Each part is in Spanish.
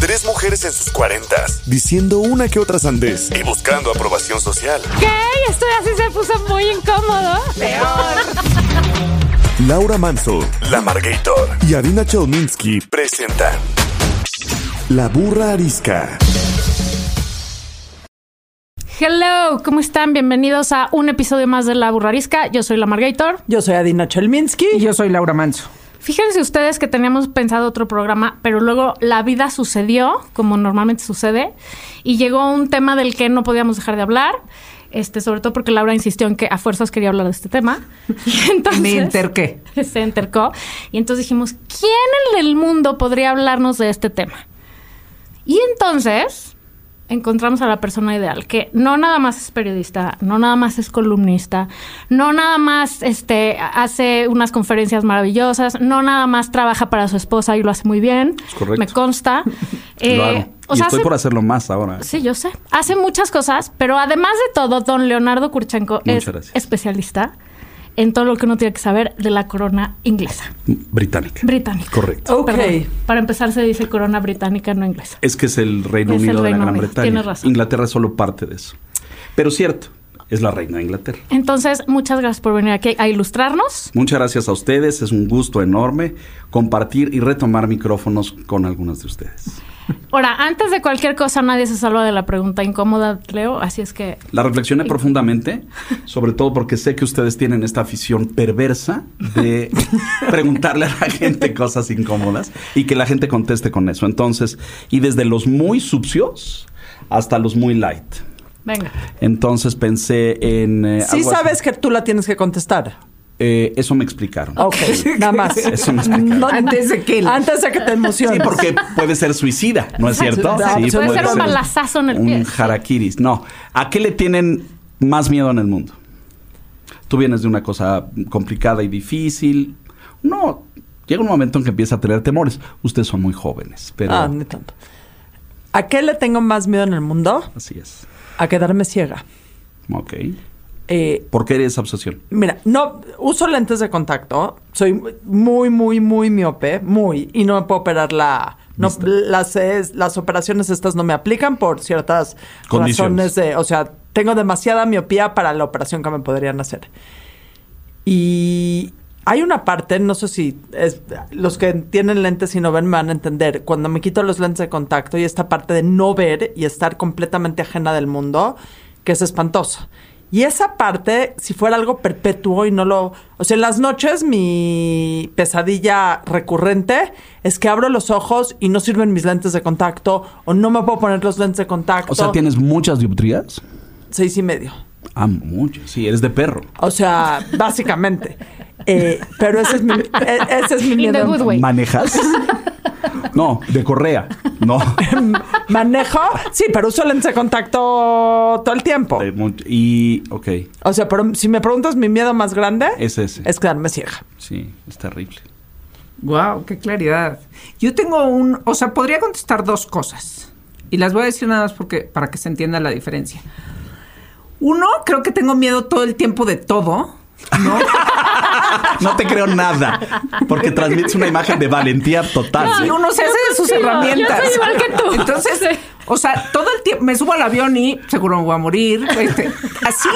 Tres mujeres en sus cuarentas, diciendo una que otra sandez y buscando aprobación social. ¿Qué? Esto así se puso muy incómodo. Laura Manso, La Margator y Adina Chelminsky presentan La Burra Arisca. Hello, ¿cómo están? Bienvenidos a un episodio más de La Burrarisca. Yo soy la Margator. Yo soy Adina Chelminsky. Y yo soy Laura Manso. Fíjense ustedes que teníamos pensado otro programa, pero luego la vida sucedió, como normalmente sucede, y llegó un tema del que no podíamos dejar de hablar. Este, sobre todo porque Laura insistió en que a fuerzas quería hablar de este tema. Y entonces, Me interqué. Se entercó. Y entonces dijimos, ¿quién en el mundo podría hablarnos de este tema? Y entonces encontramos a la persona ideal, que no nada más es periodista, no nada más es columnista, no nada más este, hace unas conferencias maravillosas, no nada más trabaja para su esposa y lo hace muy bien. Es correcto. Me consta. Eh, Lo hago. o y sea, estoy hace- por hacerlo más ahora. Sí, yo sé. Hace muchas cosas, pero además de todo, don Leonardo Kurchenko Muchas es gracias. especialista en todo lo que uno tiene que saber de la corona inglesa, Británica. británica. Correcto. Ok. Perdón, para empezar se dice corona británica, no inglesa. Es que es el Reino Es el Unido de Reino la Gran Unido. Bretaña. Tienes razón. Inglaterra es solo parte de eso. Pero cierto, es la reina de Inglaterra. Entonces, muchas gracias por venir aquí a ilustrarnos. Muchas gracias a ustedes. Es un gusto enorme compartir y retomar micrófonos con algunas de ustedes. Ahora, antes de cualquier cosa, nadie se salva de la pregunta incómoda, Leo, así es que... La reflexioné profundamente, sobre todo porque sé que ustedes tienen esta afición perversa de preguntarle a la gente cosas incómodas y que la gente conteste con eso. Entonces, y desde los muy sucios hasta los muy light. Venga. Entonces pensé en... eh, Sí algo así. sabes que tú la tienes que contestar. Eh, eso me explicaron. Ok, nada más. Eso me explicaron. No- Antes de que- Antes de que te emociones. Sí, porque puede ser suicida, ¿no es cierto? Sí, Puede ser un balazazo en el un pie. jaraquiris. No. ¿A qué le tienen más miedo en el mundo? Tú vienes de una cosa complicada y difícil. No, llega un momento en que empieza a tener temores. Ustedes son muy jóvenes, pero Ah, ni tanto. ¿A qué le tengo más miedo en el mundo? así es. A quedarme ciega. Ok. Eh, ¿Por qué esa obsesión? mira, no uso lentes de contacto. Soy muy, muy, muy miope. Muy. Y no me puedo operar la. No, las, las operaciones estas no me aplican por ciertas razones de. O sea, tengo demasiada miopía para la operación que me podrían hacer. Y hay una parte, no sé si es- los que tienen lentes y no ven me van a entender, cuando me quito los lentes de contacto y esta parte de no ver y estar completamente ajena del mundo, que es espantosa. Y esa parte, si fuera algo perpetuo y no lo... O sea, en las noches mi pesadilla recurrente es que abro los ojos y no sirven mis lentes de contacto o no me puedo poner los lentes de contacto. O sea, ¿tienes muchas dioptrías? Seis y medio. Ah, muchas. Sí, eres de perro. O sea, básicamente. Eh, pero ese es mi, e- ese es mi miedo. ¿Manejas? No, de correa. No. Manejo, sí, pero uso lentes de contacto todo el tiempo. Mucho- Y, ok, O sea, pero si me preguntas mi miedo más grande, es ese. es quedarme ciega. Sí, es terrible. Wow, qué claridad. Yo tengo un, o sea, podría contestar dos cosas. Y las voy a decir nada más porque para que se entienda la diferencia. Uno, creo que tengo miedo todo el tiempo de todo. ¿No? No te creo nada, porque transmites una imagen de valentía total. Sí, ¿eh? uno se hace de sus herramientas. yo soy igual que tú. Entonces, Sí. o sea, todo el tiempo me subo al avión y seguro me voy a morir. este, así,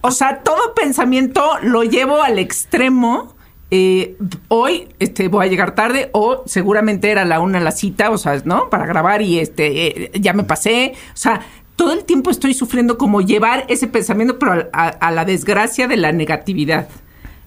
o sea, todo pensamiento lo llevo al extremo. Eh, hoy este, voy a llegar tarde o seguramente era la una la cita, o sea, ¿no? Para grabar y este eh, ya me pasé. O sea, todo el tiempo estoy sufriendo como llevar ese pensamiento, pero a, a la desgracia de la negatividad.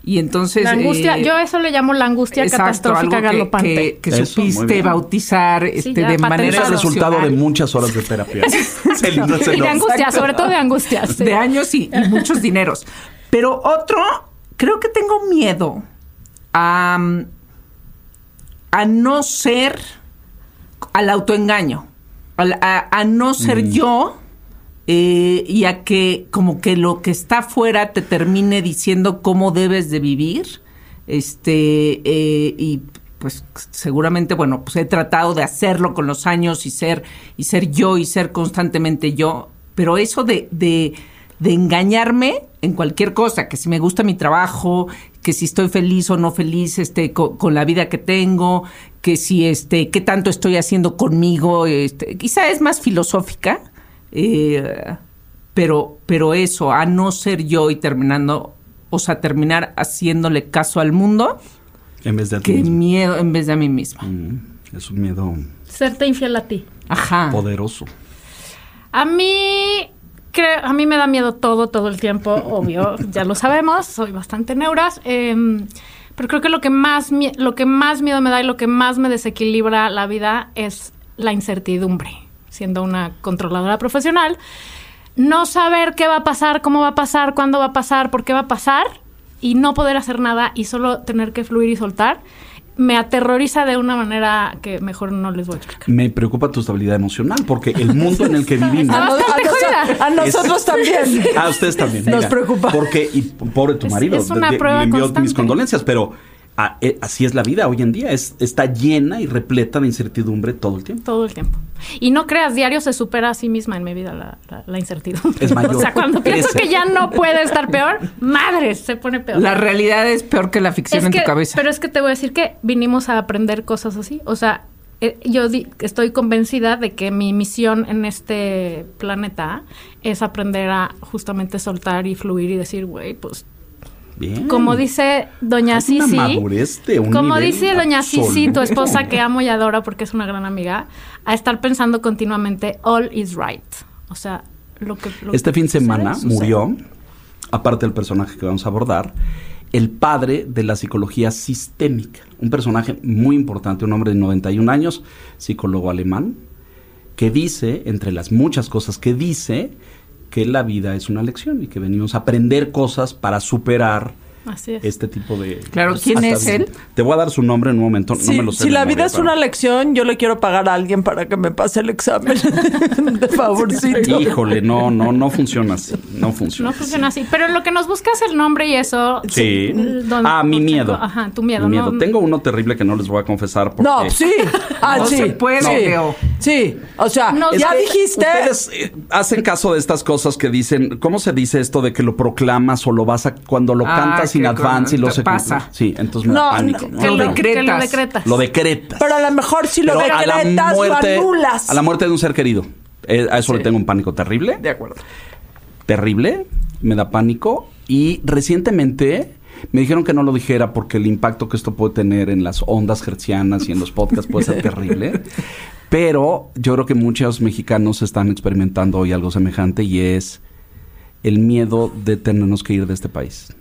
Y entonces... La angustia, eh, yo eso le llamo la angustia Exacto, catastrófica algo que-. Que, que Eso, supiste bautizar este, ya, de manera Es el resultado de muchas horas de terapia. Lindo ese Y de nombre. angustia, sobre todo de angustia. sí. de años y, y muchos dineros. Pero otro, creo que tengo miedo a, a no ser al autoengaño. A no ser Mm. yo eh, y a que como que lo que está afuera te termine diciendo cómo debes de vivir. Este, eh, y pues seguramente, bueno, pues he tratado de hacerlo con los años y ser, y ser yo y ser constantemente yo. Pero eso de, de, de engañarme en cualquier cosa, que si me gusta mi trabajo, que si estoy feliz o no feliz este, co- con, la vida que tengo, que si este, qué tanto estoy haciendo conmigo, este, quizá es más filosófica, eh, pero, pero eso, a no ser yo y terminando, o sea, terminar haciéndole caso al mundo, En vez de a ti qué mismo. miedo en vez de a mí misma. Mm, Es un miedo Serte infiel a ti. Ajá. poderoso. A mí, creo, a mí me da miedo todo, todo el tiempo, obvio, ya lo sabemos, soy bastante neuras. em, pero creo que lo que, más, lo que más miedo me da y lo que más me desequilibra la vida es la incertidumbre, siendo una controladora profesional. No saber qué va a pasar, cómo va a pasar, cuándo va a pasar, por qué va a pasar y no poder hacer nada y solo tener que fluir y soltar, me aterroriza de una manera que mejor no les voy a explicar. Me preocupa tu estabilidad emocional porque el mundo en el que vivimos. A, a a nosotros también. A ustedes también. Nos preocupa. Porque, y pobre tu marido, es una le- prueba le envío constante. mis condolencias, pero eh, así es la vida hoy en día. Es, está llena y repleta de incertidumbre todo el tiempo. Todo el tiempo. Y no creas, diario se supera a sí misma en mi vida la, la- la incertidumbre. Es mayor. O sea, cuando pienso que ya no puede estar peor, madre, se pone peor. La realidad es peor que la ficción Es en que- tu cabeza. Pero es que te voy a decir que vinimos a aprender cosas así. O sea, eh, yo di- estoy convencida de que mi misión en este planeta es aprender a justamente soltar y fluir y decir, güey, pues Bien. como dice doña Sisi, como dice doña Sisi, tu esposa que amo y adoro porque es una gran amiga, a estar pensando continuamente all is right. O sea, lo que lo Este que fin de semana sucede. murió, aparte del personaje que vamos a abordar, el padre de la psicología sistémica. Un personaje muy importante, un hombre de 91 años, psicólogo alemán, que dice, entre las muchas cosas que dice, que la vida es una lección y que venimos a aprender cosas para superar Así es. este tipo de... Claro, ¿quién hasta- es él? Te voy a dar su nombre en un momento, no Si, me lo sé. si la memoria, vida es una lección, yo le quiero pagar a alguien para que me pase el examen. de favorcito. Híjole, no, no, no funciona así, no funciona. No funciona así. Pero lo que nos busca es el nombre y eso. Sí. Don- ah, mi miedo. Checo. Ajá, tu miedo. Mi ¿no? Tengo uno terrible que no les voy a confesar porque... No, sí. Ah, No sí. se puede, sí. Leo. Sí. O sea, No, ya dijiste. Ustedes eh, hacen caso de estas cosas que dicen, ¿cómo se dice esto de que lo proclamas o lo vas a cuando lo Ah, cantas in advance y lo se pasa. Sí, entonces me No, da pánico. no, ¿no? Que Lo decretas. que lo decretas. Lo decretas. Pero a lo mejor si lo Pero a la decretas, lo anulas. a la muerte de un ser querido. Eh, a eso Sí. le tengo un pánico terrible. De acuerdo. terrible, me da pánico y recientemente me dijeron que no lo dijera porque el impacto que esto puede tener en las ondas hertzianas y en los podcasts puede ser terrible. Pero yo creo que muchos mexicanos están experimentando hoy algo semejante y es el miedo de tenernos que ir de este país.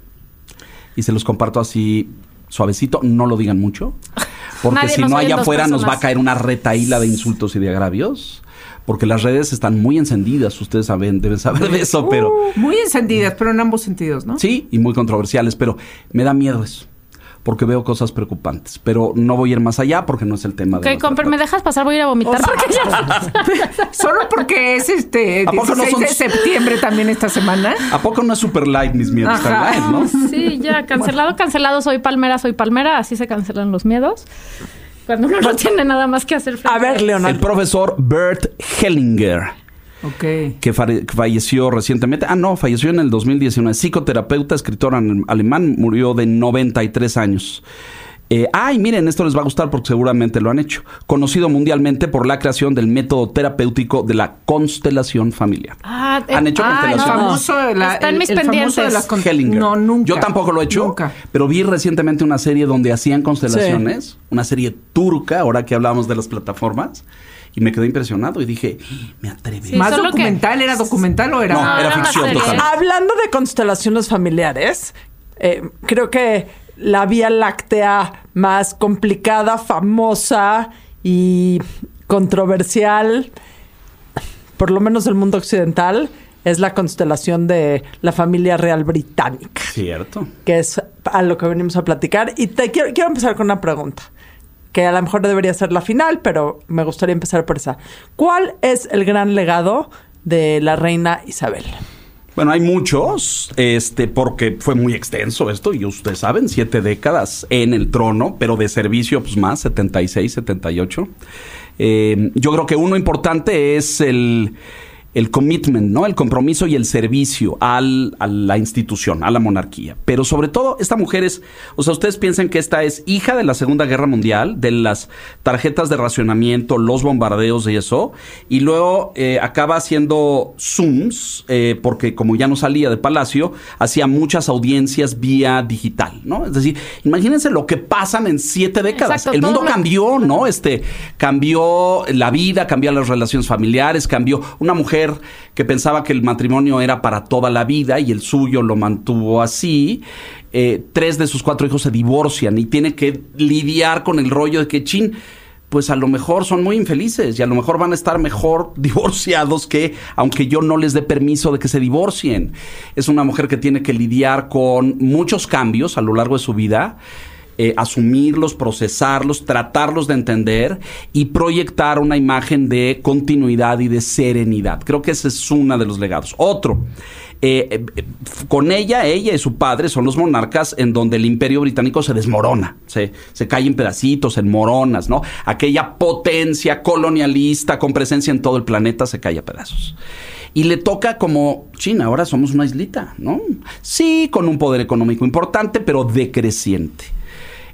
Y se los comparto así suavecito, no lo digan mucho, porque Nadie si no allá afuera nos va a caer una retaíla de insultos y de agravios. Porque las redes están muy encendidas, ustedes saben, deben saber de eso, pero Muy encendidas, pero en ambos sentidos, ¿no? Sí, y muy controversiales, pero me da miedo eso. Porque veo cosas preocupantes. Pero no voy a ir más allá porque no es el tema Ok, de. nuestra Comper, ¿me dejas pasar? Voy a ir a vomitar. porque ya- Solo porque es este ¿A poco no 16 son- de septiembre también esta semana. ¿A poco no es super light mis miedos? Ajá. light, ¿no? Sí, ya, cancelado, cancelado. Soy palmera, soy palmera. Así se cancelan los miedos. Cuando uno no tiene nada más que hacer. A ver, El Leonardo. profesor Bert Hellinger, Ok. que falleció recientemente. Ah, no, falleció en el 2019. Psicoterapeuta, escritor alemán, murió de 93 años. Eh, ay, miren, esto les va a gustar porque seguramente lo han hecho. Conocido mundialmente por la creación del método terapéutico de la constelación familiar. Ah, eh, ¿Han hecho Ah, el constelaciones? famoso, la- Está en el- mis el famoso pendientes. de las con- Hellinger. No, nunca. Yo tampoco lo he hecho, Nunca. pero vi recientemente una serie donde hacían constelaciones, una serie turca, ahora que hablábamos de las plataformas, y me quedé impresionado y dije, me atrevo. Sí, ¿Más que- documental? ¿Era documental o era...? No, No, era era una ficción total. Hablando de constelaciones familiares, eh, creo que la Vía Láctea más complicada, famosa y controversial, por lo menos del mundo occidental, es la constelación de la familia real británica, Cierto. que es a lo que venimos a platicar. Y te quiero, quiero empezar con una pregunta. Que a lo mejor debería ser la final, pero me gustaría empezar por esa. ¿Cuál es el gran legado de la reina Isabel? Bueno, hay muchos, este, porque fue muy extenso esto, y ustedes saben, siete décadas en el trono, pero de servicio, pues más, 76, 78. Eh, yo creo que uno importante es el el commitment, ¿no? El compromiso y el servicio al, a la institución, a la monarquía. Pero sobre todo, esta mujer es, o sea, ustedes piensan que esta es hija de la Segunda Guerra Mundial, de las tarjetas de racionamiento, los bombardeos y eso, y luego eh, acaba haciendo Zooms, eh, porque como ya no salía de Palacio, hacía muchas audiencias vía digital, ¿no? Es decir, imagínense lo que pasan en siete décadas. el mundo cambió, ¿no? Este, cambió la vida, cambió las relaciones familiares, cambió una mujer que pensaba que el matrimonio era para toda la vida y el suyo lo mantuvo así. Eh, tres de sus cuatro hijos se divorcian y tiene que lidiar con el rollo de que, chin, pues a lo mejor son muy infelices y a lo mejor van a estar mejor divorciados que aunque yo no les dé permiso de que se divorcien. Es una mujer que tiene que lidiar con muchos cambios a lo largo de su vida eh, asumirlos, procesarlos, tratarlos de entender y proyectar una imagen de continuidad y de serenidad. Creo que ese es uno de los legados. Otro, eh, eh, con ella, ella y su padre son los monarcas en donde el imperio británico se desmorona, se, se cae en pedacitos, en moronas, ¿no? Aquella potencia colonialista con presencia en todo el planeta se cae a pedazos. Y le toca como, China, ahora somos una islita, ¿no? Sí, con un poder económico importante, pero decreciente.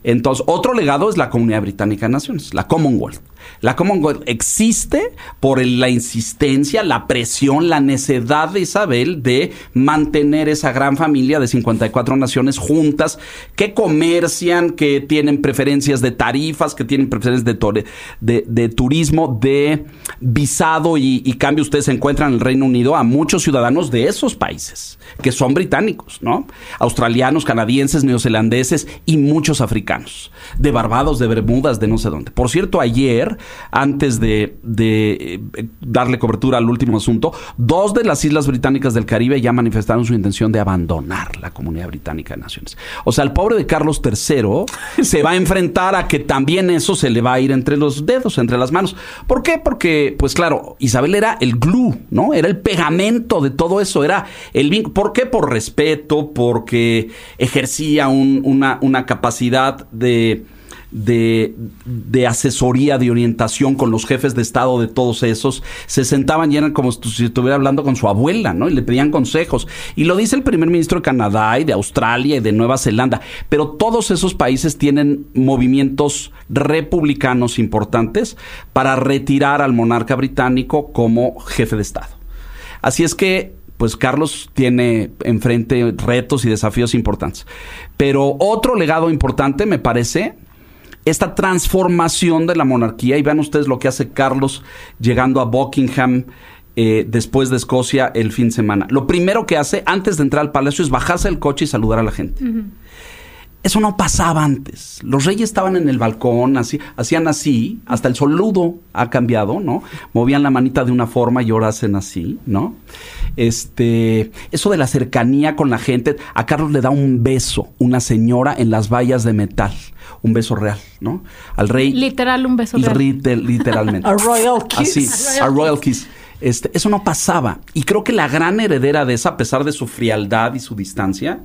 Entonces, otro legado es la Comunidad Británica de Naciones, la Commonwealth. La Commonwealth existe por la insistencia, la presión, la necedad de Isabel de mantener esa gran familia de 54 naciones juntas que comercian, que tienen preferencias de tarifas, que tienen preferencias de, de, turismo, de visado y, y, cambio. Ustedes encuentran en el Reino Unido a muchos ciudadanos de esos países que son británicos, ¿no? Australianos, canadienses, neozelandeses y muchos africanos, de Barbados, de Bermudas, de no sé dónde. Por cierto, ayer antes de, eh, darle cobertura al último asunto, dos de las islas británicas del Caribe ya manifestaron su intención de abandonar la Comunidad Británica de Naciones. O sea, el pobre de Carlos III se va a enfrentar a que también eso se le va a ir entre los dedos, entre las manos. ¿Por qué? Porque, pues claro, Isabel era el glue, ¿no? Era el pegamento de todo eso, era el. ¿Por qué? Por respeto, porque ejercía una capacidad de de, de, asesoría, de orientación con los jefes de Estado de todos esos, se sentaban y como si estuviera hablando con su abuela, ¿no? Y le pedían consejos. Y lo dice el primer ministro de Canadá y de Australia y de Nueva Zelanda. Pero todos esos países tienen movimientos republicanos importantes para retirar al monarca británico como jefe de Estado. Así es que pues Carlos tiene enfrente retos y desafíos importantes. Pero otro legado importante, me parece, esta transformación de la monarquía. Y vean ustedes lo que hace Carlos llegando a Buckingham. Eh, después de Escocia el fin de semana. Lo primero que hace antes de entrar al palacio es bajarse del coche y saludar a la gente. Eso no pasaba antes. Los reyes estaban en el balcón, así, hacían así, hasta el saludo ha cambiado, ¿no? Movían la manita de una forma y ahora hacen así, ¿no? Este, eso de la cercanía con la gente, a Carlos le da un beso, una señora en las vallas de metal un beso real, ¿no? Al rey. Literal, un beso real. literalmente. a royal kiss. Así, a royal kiss. Este, eso no pasaba. Y creo que la gran heredera de esa, a pesar de su frialdad y su distancia,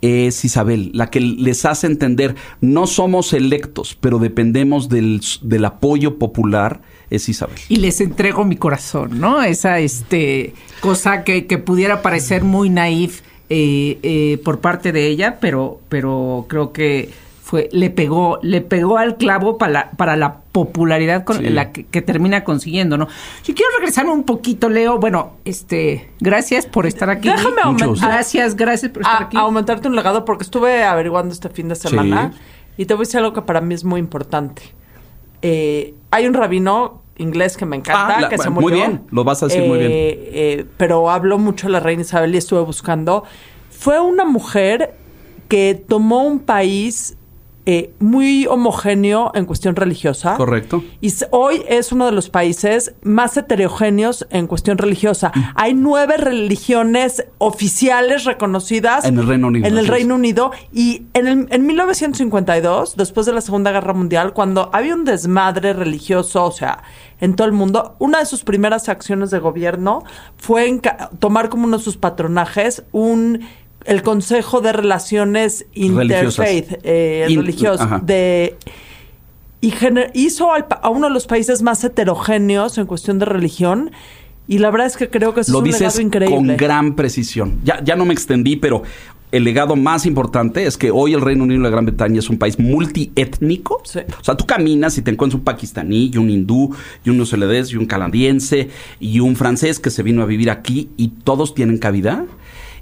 es Isabel, la que les hace entender, no somos electos, pero dependemos del, del, apoyo popular, es Isabel. Y les entrego mi corazón, ¿no? Esa este, cosa que, que pudiera parecer muy naif eh, eh, por parte de ella, pero, pero creo que fue, le pegó, le pegó al clavo para la, para la popularidad con la que, termina consiguiendo, ¿no? Yo quiero regresarme un poquito, Leo. Bueno, este, gracias por estar aquí. Déjame aumentar. Gracias, gracias por estar aquí. Aumentarte un legado porque estuve averiguando este fin de semana y te voy a decir algo que para mí es muy importante. Eh, hay un rabino inglés que me encanta, ah, que se murió. Muy bien, lo vas a decir muy bien. Eh, eh, pero habló mucho de la reina Isabel y estuve buscando. Fue una mujer que tomó un país eh, muy homogéneo en cuestión religiosa. Correcto. Y hoy es uno de los países más heterogéneos en cuestión religiosa. Mm. Hay nueve religiones oficiales reconocidas En el Reino Unido, En el. Reino Unido. Y en, el- en 1952, después de la Segunda Guerra Mundial, cuando había un desmadre religioso, o sea, en todo el mundo, una de sus primeras acciones de gobierno fue tomar como uno de sus patronajes un el Consejo de Relaciones Religiosas. Interfaith, eh, In- religioso, ajá. de y gener- hizo al a uno de los países más heterogéneos en cuestión de religión. Y la verdad es que creo que eso Lo es un dices legado increíble. con gran precisión. Ya, ya no me extendí, pero el legado más importante es que hoy el Reino Unido y la Gran Bretaña es un país multiétnico. Sí. O sea, tú caminas y te encuentras un pakistaní, y un hindú, y un neozelandés, y un canadiense, y un francés que se vino a vivir aquí, y todos tienen cabida.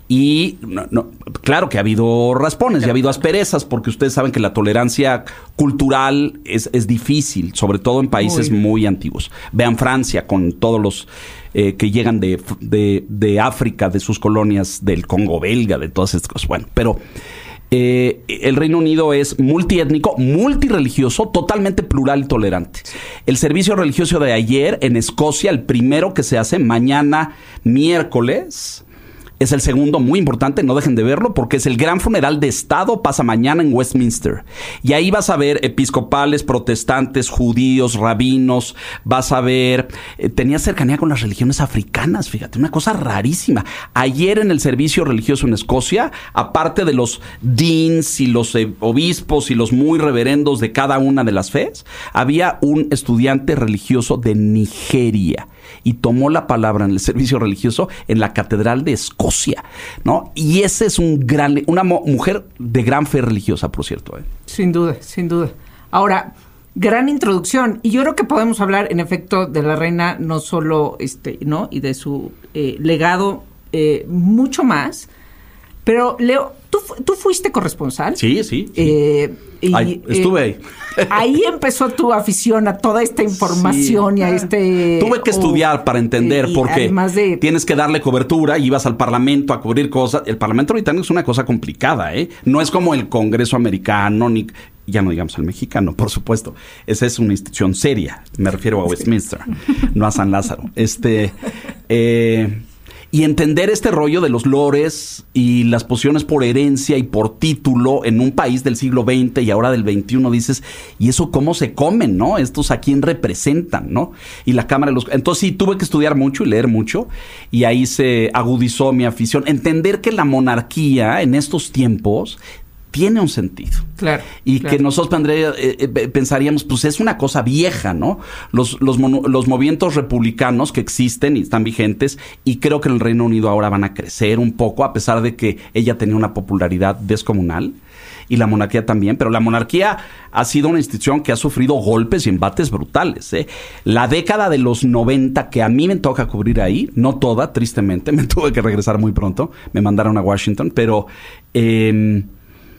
Y no, no, claro que ha habido raspones y ha habido asperezas, porque ustedes saben que la tolerancia cultural es, es difícil, sobre todo en países muy, antiguos. Vean Francia con todos los eh, que llegan de, de- de África, de sus colonias, del Congo belga, de todas estas cosas. Bueno, pero eh, el Reino Unido es multiétnico, multireligioso, totalmente plural y tolerante. El servicio religioso de ayer en Escocia, el primero que se hace mañana miércoles, es el segundo muy importante, no dejen de verlo, porque es el gran funeral de Estado, pasa mañana en Westminster. Y ahí vas a ver episcopales, protestantes, judíos, rabinos, vas a ver, eh, tenía cercanía con las religiones africanas, fíjate, una cosa rarísima. Ayer en el servicio religioso en Escocia, aparte de los deans y los eh, obispos y los muy reverendos de cada una de las fes, había un estudiante religioso de Nigeria y tomó la palabra en el servicio religioso en la Catedral de Escocia, ¿no? Y ese es un gran, una mujer de gran fe religiosa, por cierto. ¿eh? Sin duda, sin duda. Ahora, gran introducción. Y yo creo que podemos hablar, en efecto, de la reina, no solo, este, ¿no? Y de su eh, legado, eh, mucho más. Pero, Leo, ¿tú, fu- tú fuiste corresponsal? Sí, sí. sí. Eh, y, Ay, estuve ahí. ahí empezó tu afición a toda esta información y a este... Tuve que estudiar para entender porque de... tienes que darle cobertura y ibas al Parlamento a cubrir cosas. El Parlamento británico es una cosa complicada, ¿eh? No es como el Congreso americano ni ya no digamos el mexicano, por supuesto. Esa es una institución seria. Me refiero a Westminster, no a San Lázaro. Este eh, y entender este rollo de los lores y las posiciones por herencia y por título en un país del siglo XX y ahora del XXI, dices, ¿y eso cómo se comen, no? Estos a quién representan, ¿no? Y la Cámara de los... Entonces sí, tuve que estudiar mucho y leer mucho y ahí se agudizó mi afición. Entender que la monarquía en estos tiempos tiene un sentido. Claro, Y claro. que nosotros pendría- eh, eh, pensaríamos, pues es una cosa vieja, ¿no? Los, los, movimientos republicanos que existen y están vigentes, y creo que en el Reino Unido ahora van a crecer un poco, a pesar de que ella tenía una popularidad descomunal. Y la monarquía también, pero la monarquía ha sido una institución que ha sufrido golpes y embates brutales. ¿eh? La década de los 90 que a mí me toca cubrir ahí, no toda, tristemente, me tuve que regresar muy pronto, me mandaron a Washington, pero eh,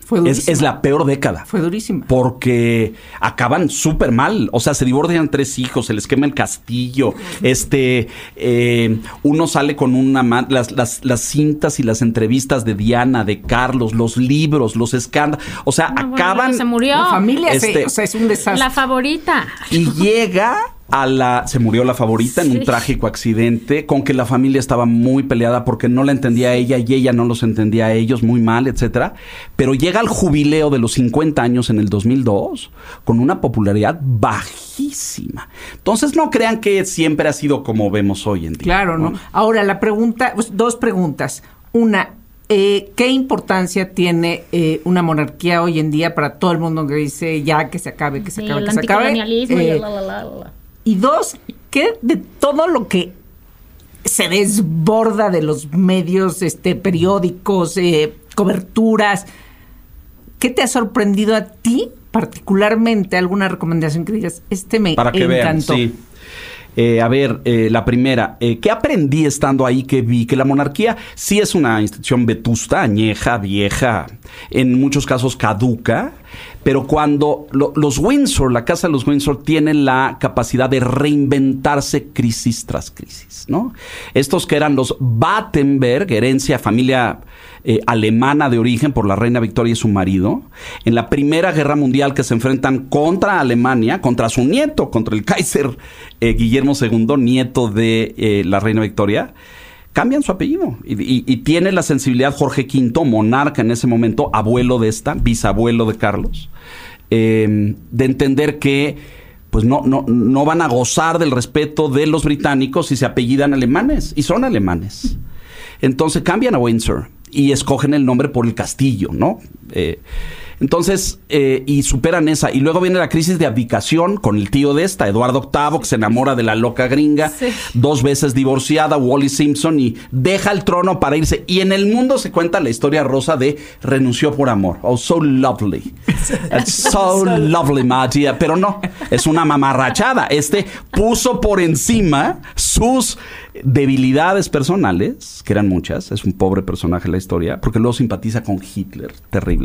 Fue es, es la peor década. Fue durísima. Porque acaban súper mal. O sea, se divorcian tres hijos, se les quema el castillo. Este, eh, uno sale con una las, las, las cintas y las entrevistas de Diana, de Carlos, los libros, los escándalos. O sea, No, bueno, acaban. se murió. La familia, se- Este- o sea, es un desastre. La favorita. Y llega a la. Se murió la favorita en un trágico accidente, con que la familia estaba muy peleada porque no la entendía a ella y ella no los entendía a ellos, muy mal, etcétera. Pero llega al jubileo de los 50 años en el 2002 con una popularidad bajísima. Entonces no crean que siempre ha sido como vemos hoy en día. Claro, ¿no? Ahora, la pregunta, pues, dos preguntas. Una, eh, ¿qué importancia tiene eh, una monarquía hoy en día para todo el mundo que dice ya que se acabe, que se Sí, acabe, el que se acabe? y Eh, el la, la, la, la. Y dos, ¿qué de todo lo que se desborda de los medios, este, periódicos, eh, coberturas, ¿qué te ha sorprendido a ti particularmente? ¿Alguna recomendación que digas? Este me Para que vean, encantó. sí. Eh, a ver, eh, la primera, eh, ¿qué aprendí estando ahí que vi? Que la monarquía sí es una institución vetusta, añeja, vieja, en muchos casos caduca, Pero cuando lo- los Windsor, la casa de los Windsor, tienen la capacidad de reinventarse crisis tras crisis, ¿no? Estos que eran los Battenberg, herencia, familia eh, alemana de origen por la reina Victoria y su marido, en la Primera Guerra Mundial que se enfrentan contra Alemania, contra su nieto, contra el Kaiser eh, Guillermo II, nieto de eh, la reina Victoria, cambian su apellido y, tiene la sensibilidad Jorge V, monarca en ese momento, abuelo de esta, bisabuelo de Carlos, eh, de entender que pues no, no, no van a gozar del respeto de los británicos si se apellidan alemanes, y son alemanes. Entonces cambian a Windsor y escogen el nombre por el castillo, ¿no? Eh, entonces, eh, y superan esa. Y luego viene la crisis de abdicación con el tío de esta, Eduardo VIII, que se enamora de la loca gringa, Sí. dos veces divorciada, Wally Simpson, y deja el trono para irse. Y en el mundo se cuenta la historia rosa de renunció por amor. Oh, so lovely. It's so lovely, my dear. Pero no, es una mamarrachada. Este puso por encima sus debilidades personales, que eran muchas, es un pobre personaje en la historia, porque luego simpatiza con Hitler, terrible,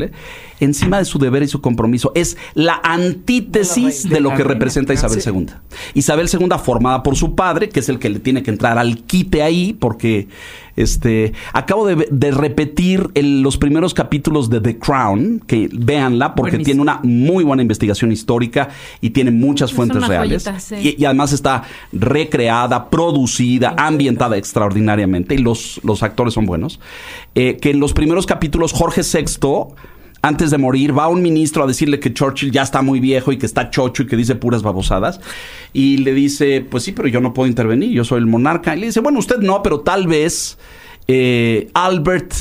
encima de su deber y su compromiso. Es la antítesis de, lo que representa Isabel. II. Isabel II formada por su padre, que es el que le tiene que entrar al quite ahí, porque este acabo de, de repetir el- los primeros capítulos de The Crown, que véanla, porque Buenísimo. tiene una muy buena investigación histórica y tiene muchas Es fuentes reales. joyita, sí. y, y además está recreada, producida, ambientada extraordinariamente, y los, los actores son buenos. Eh, que en los primeros capítulos, Jorge VI antes de morir, va un ministro a decirle que Churchill ya está muy viejo y que está chocho y que dice puras babosadas. Y le dice, pues sí, pero yo no puedo intervenir, yo soy el monarca. Y le dice, bueno, usted no, pero tal vez eh, Albert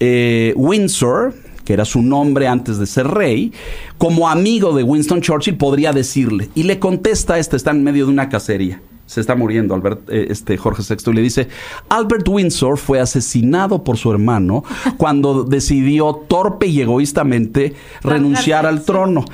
eh, Windsor, que era su nombre antes de ser rey, como amigo de Winston Churchill, podría decirle. Y le contesta este, está en medio de una cacería. Se está muriendo Albert, eh, este Jorge VI y le dice, Albert Windsor fue asesinado por su hermano cuando decidió torpe y egoístamente renunciar al trono.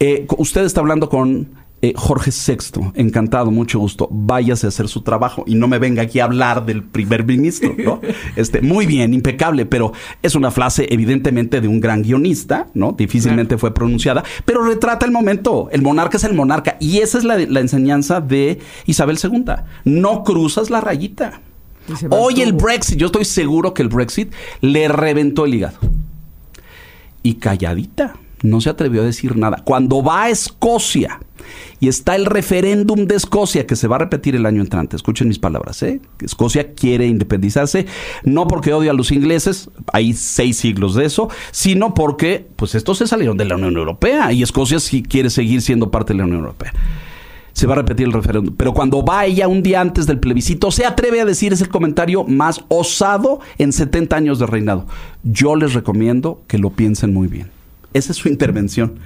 Eh, usted está hablando con eh, Jorge VI, encantado, mucho gusto. Váyase a hacer su trabajo y no me venga aquí a hablar del primer ministro, ¿no? Este, muy bien, impecable, pero es una frase evidentemente de un gran guionista, ¿no? Difícilmente fue pronunciada, pero retrata el momento. El monarca es el monarca y esa es la, la enseñanza de Isabel II. No cruzas la rayita. Hoy el. Brexit, yo estoy seguro que el Brexit le reventó el hígado. Y calladita, no se atrevió a decir nada. Cuando va a Escocia y está el referéndum de Escocia que se va a repetir el año entrante, escuchen mis palabras, ¿eh? Escocia quiere independizarse, no porque odia a los ingleses, hay seis siglos de eso, sino porque, pues estos se salieron de la Unión Europea y Escocia sí quiere seguir siendo parte de la Unión Europea se va a repetir el referéndum. Pero cuando va ella un día antes del plebiscito, se atreve a decir, es el comentario más osado en 70 años de reinado. Yo les recomiendo que lo piensen muy bien. Esa es su intervención,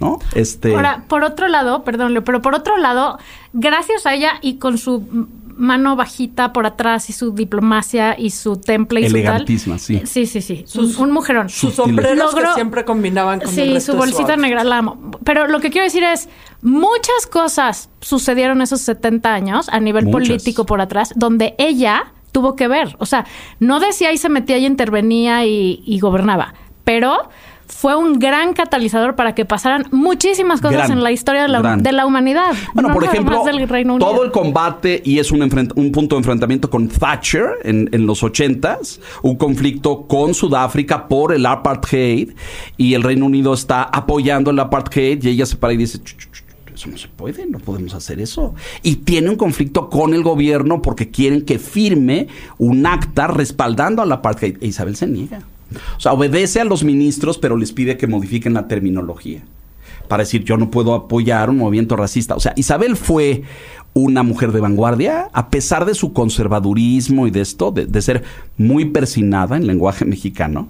¿no? Este, Ahora, por otro lado, perdón, Leo, pero por otro lado, gracias a ella y con su mano bajita por atrás y su diplomacia y su temple y Elegantísima, su tal. sí. Sí, sí, sí. Sus- un, mujerón. Sus sombreros que siempre combinaban con el Sí, resto su de bolsita negra la amo. Pero lo que quiero decir es, muchas cosas sucedieron esos 70 años a nivel Muchas. político por atrás, donde ella tuvo que ver. O sea, no decía y se metía y intervenía y, y gobernaba, pero fue un gran catalizador para que pasaran muchísimas cosas Gran, en la historia de la, de la humanidad. Bueno, No por ejemplo, del Reino Unido. todo el combate y es un, un punto de enfrentamiento con Thatcher en, en los ochentas, un conflicto con Sudáfrica por el apartheid y el Reino Unido está apoyando el apartheid y ella se para y dice, "Ch, ch, ch, eso no se puede, no podemos hacer eso. Y tiene un conflicto con el gobierno porque quieren que firme un acta respaldando al apartheid. E Isabel se niega. O sea, obedece a los ministros, pero les pide que modifiquen la terminología para decir yo no puedo apoyar un movimiento racista. O sea, Isabel fue una mujer de vanguardia, a pesar de su conservadurismo y de esto, de, ser muy persinada en lenguaje mexicano,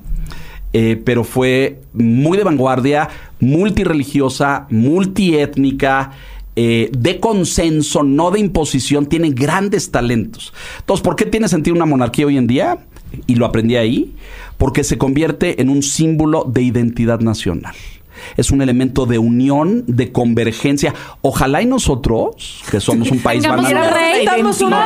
eh, pero fue muy de vanguardia, multireligiosa, multiétnica, eh, de consenso, no de imposición, tiene grandes talentos. Entonces, ¿por qué tiene sentido una monarquía hoy en día? Y lo aprendí ahí, porque se convierte en un símbolo de identidad nacional. es un elemento de unión, de convergencia. Ojalá y nosotros, que somos un país un No, rey. no, no digas,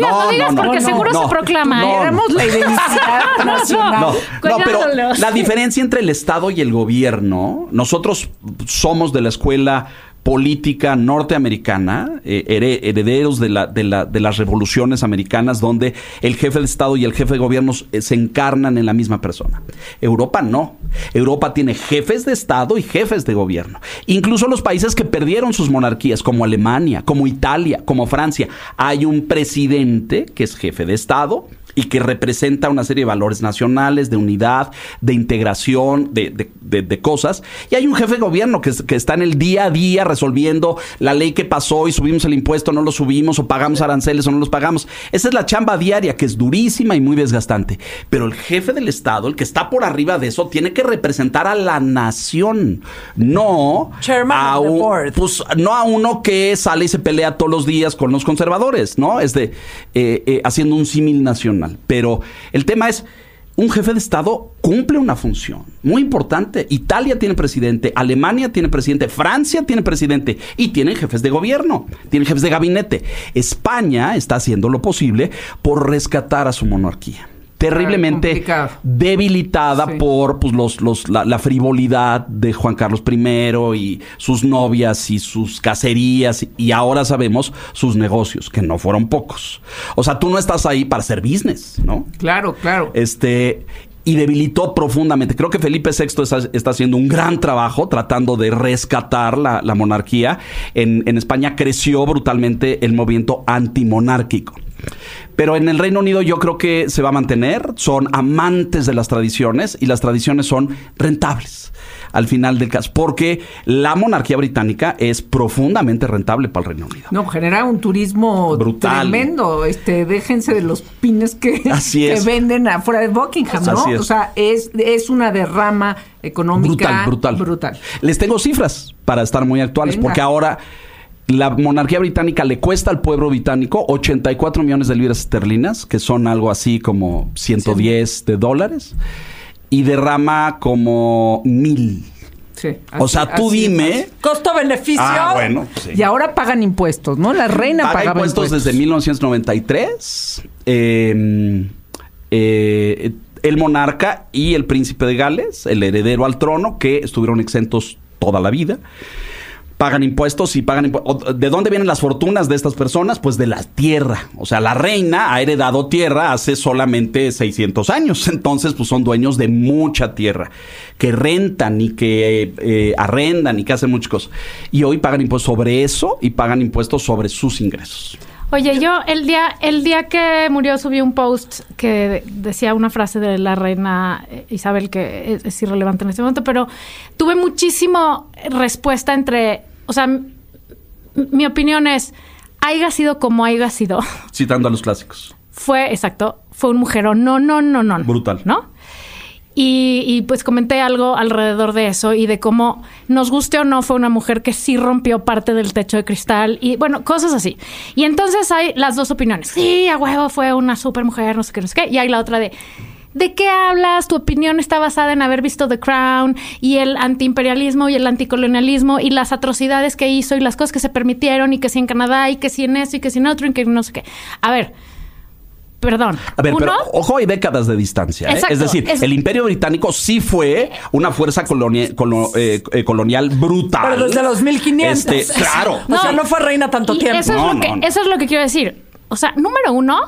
no, No, digas no, no, porque no, seguro no. se proclama. No, ¿eh? Éramos la identidad nacional. No, no, pero la diferencia entre el Estado y el gobierno, nosotros somos de la escuela política norteamericana, eh, here- herederos de, la, de, la- de las revoluciones americanas, donde el jefe de Estado y el jefe de gobierno eh, se encarnan en la misma persona. Europa no. Europa tiene jefes de Estado y jefes de gobierno. Incluso los países que perdieron sus monarquías, como Alemania, como Italia, como Francia, hay un presidente que es jefe de Estado y que representa una serie de valores nacionales, de unidad, de integración, de, de- de- de cosas. Y hay un jefe de gobierno que, que está en el día a día resolviendo la ley que pasó y subimos el impuesto, no lo subimos, o pagamos aranceles o no los pagamos. Esa es la chamba diaria que es durísima y muy desgastante. Pero el jefe del Estado, el que está por arriba de eso, tiene que representar a la nación, no Chairman a un- pues no a uno que sale y se pelea todos los días con los conservadores, ¿no? Es de eh, eh, haciendo un símil nacional. Pero el tema es. Un jefe de Estado cumple una función muy importante. Italia tiene presidente, Alemania tiene presidente, Francia tiene presidente y tienen jefes de gobierno, tienen jefes de gabinete. España está haciendo lo posible por rescatar a su monarquía. Terriblemente complicado. debilitada Sí. por pues, los, los, la, la frivolidad de Juan Carlos I y sus novias y sus cacerías y ahora sabemos sus negocios, que no fueron pocos. O sea, tú no estás ahí para hacer business, ¿no? Claro, claro. Este, y debilitó profundamente. Creo que Felipe VI está, está haciendo un gran trabajo tratando de rescatar la, la monarquía. En, en España creció brutalmente el movimiento antimonárquico. Pero en el Reino Unido yo creo que se va a mantener. Son amantes de las tradiciones y las tradiciones son rentables al final del caso. Porque la monarquía británica es profundamente rentable para el Reino Unido. No, genera un turismo Brutal. tremendo. Este, déjense de los pines que, Así que es. venden afuera de Buckingham, ¿no? O sea, es, es una derrama económica Brutal, brutal. brutal. Les tengo cifras para estar muy actuales, Venga. porque ahora la monarquía británica le cuesta al pueblo británico 84 millones de libras esterlinas, que son algo así como 110 de dólares, y derrama como mil. Sí, o sea, tú dime. Costo-beneficio. Ah, bueno. sí. Y ahora pagan impuestos, ¿no? La reina Paga impuestos, impuestos. desde 1993. Eh, eh, el monarca y el príncipe de Gales, el heredero al trono, que estuvieron exentos toda la vida. Pagan impuestos y pagan impuestos. ¿De dónde vienen las fortunas de estas personas? Pues de la tierra. O sea, la reina ha heredado tierra hace solamente 600 años. Entonces, pues son dueños de mucha tierra. Que rentan y que eh, arrendan y que hacen muchas cosas. Y hoy pagan impuestos sobre eso y pagan impuestos sobre sus ingresos. Oye, yo el día, el día que murió subí un post que decía una frase de la reina eh, Isabel que es, es irrelevante en este momento, pero tuve muchísimo respuesta entre, o sea, mi opinión es, haya sido como haya sido, Citando a los clásicos. fue, exacto, fue un mujerón, no, no, no, no. Brutal. ¿No? Y, y, pues comenté algo alrededor de eso y de cómo nos guste o no fue una mujer que sí rompió parte del techo de cristal y bueno, cosas así. Y entonces hay las dos opiniones. Sí, a huevo fue una super mujer, no sé qué, no sé qué. Y hay la otra de, ¿de qué hablas? Tu opinión está basada en haber visto The Crown y el antiimperialismo y el anticolonialismo y las atrocidades que hizo y las cosas que se permitieron y que si en Canadá y que si en eso y que si en otro y que no sé qué. A ver. Perdón. A ver, pero Uno, ojo, hay décadas de distancia. ¿eh? Exacto, Es decir, es- el Imperio Británico sí fue una fuerza colonia- colo- eh, eh, colonial brutal. Pero desde los 1500. Este, claro. O sea, no fue reina tanto y tiempo. Eso es, No, lo que, no, no. eso es lo que quiero decir. O sea, número uno,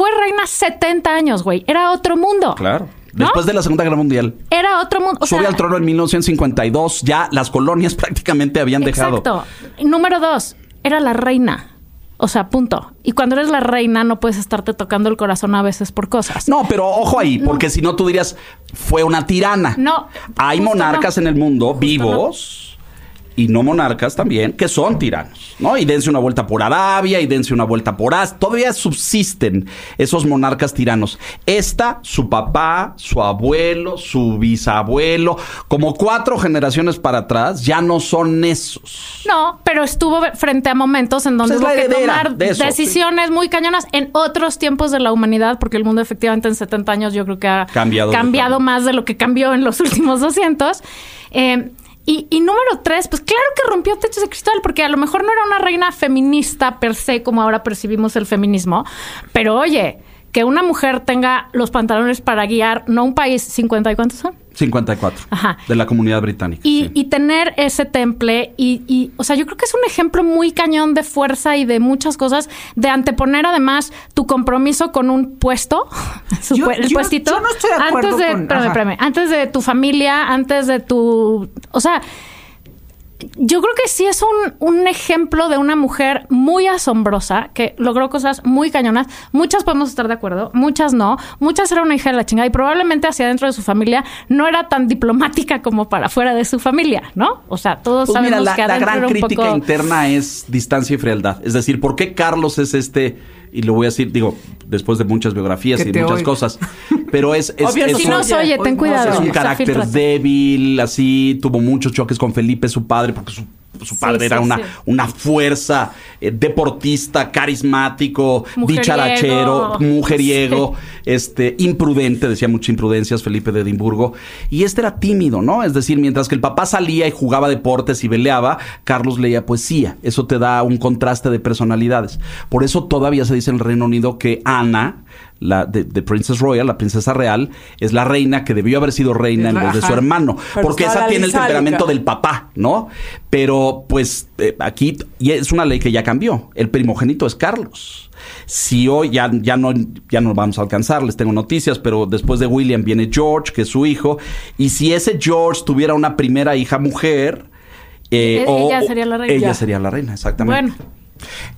fue reina 70 años, güey. Era otro mundo. Claro. ¿No? Después de la Segunda Guerra Mundial. Era otro mundo. O Sube sea, al trono en 1952. Ya las colonias prácticamente habían dejado. Exacto. Número dos, era la reina. O sea, punto. Y cuando eres la reina no puedes estarte tocando el corazón a veces por cosas. No, pero ojo ahí, porque si no tú dirías, fue una tirana. No, Hay monarcas no. en el mundo Justo vivos y no monarcas también, que son tiranos, ¿no? Y dense una vuelta por Arabia y dense una vuelta por As. Todavía subsisten esos monarcas tiranos. Esta, su papá, su abuelo, su bisabuelo, como cuatro generaciones para atrás, ya no son esos. No, pero estuvo frente a momentos en donde Pues es hubo que tomar de eso, decisiones muy cañonas en otros tiempos de la humanidad, porque el mundo efectivamente en 70 años yo creo que ha Cambiado cambiado más de lo que cambió en los últimos 200. Eh, y, y número tres, pues claro que rompió techos de cristal, porque a lo mejor no era una reina feminista per se, como ahora percibimos el feminismo, pero oye, que una mujer tenga los pantalones para guiar, no un país, ¿50 y cuántos son? 54 Ajá. de la comunidad británica. Y, sí. y tener ese temple y, y, o sea, yo creo que es un ejemplo muy cañón de fuerza y de muchas cosas, de anteponer además tu compromiso con un puesto, su Yo- pu- el yo- puestito, yo no estoy de acuerdo antes de, con- espérame, ajá. espérame, antes de tu familia, antes de tu, o sea, yo creo que sí es un, un ejemplo de una mujer muy asombrosa que logró cosas muy cañonas. Muchas podemos estar de acuerdo, muchas no. Muchas era una hija de la chingada y probablemente hacia dentro de su familia no era tan diplomática como para fuera de su familia, ¿no? O sea, todos Pues sabemos mira, la, que la gran era un crítica poco... interna es distancia y frialdad. Es decir, ¿por qué Carlos es este? Y lo voy a decir, digo, después de muchas biografías Que y muchas oiga. cosas. Pero es, es, Obvio es no Si un- no se oye, ten cuidado. es un carácter débil, así, tuvo muchos choques con Felipe, su padre, porque su, su Sí, padre era sí, una, sí. una fuerza eh, deportista, carismático, Mujeriego. dicharachero, mujeriego, este, imprudente, decía muchas imprudencias Felipe de Edimburgo. Y este era tímido, ¿no? Es decir, mientras que el papá salía y jugaba deportes y veleaba, Carlos leía poesía. Eso te da un contraste de personalidades. Por eso todavía se dice en el Reino Unido que Ana, la de, de Princess Royal, la princesa real, es la reina que debió haber sido reina en vez de su hermano. Pero porque esa tiene el temperamento del papá, ¿no? Pero pues eh, aquí y es una ley que ya cambió. El primogénito es Carlos. Si hoy ya, ya no ya no vamos a alcanzar, les tengo noticias, pero después de William viene George, que es su hijo, y si ese George tuviera una primera hija mujer, eh, o- ella sería la reina. Ella sería la reina, exactamente. Bueno.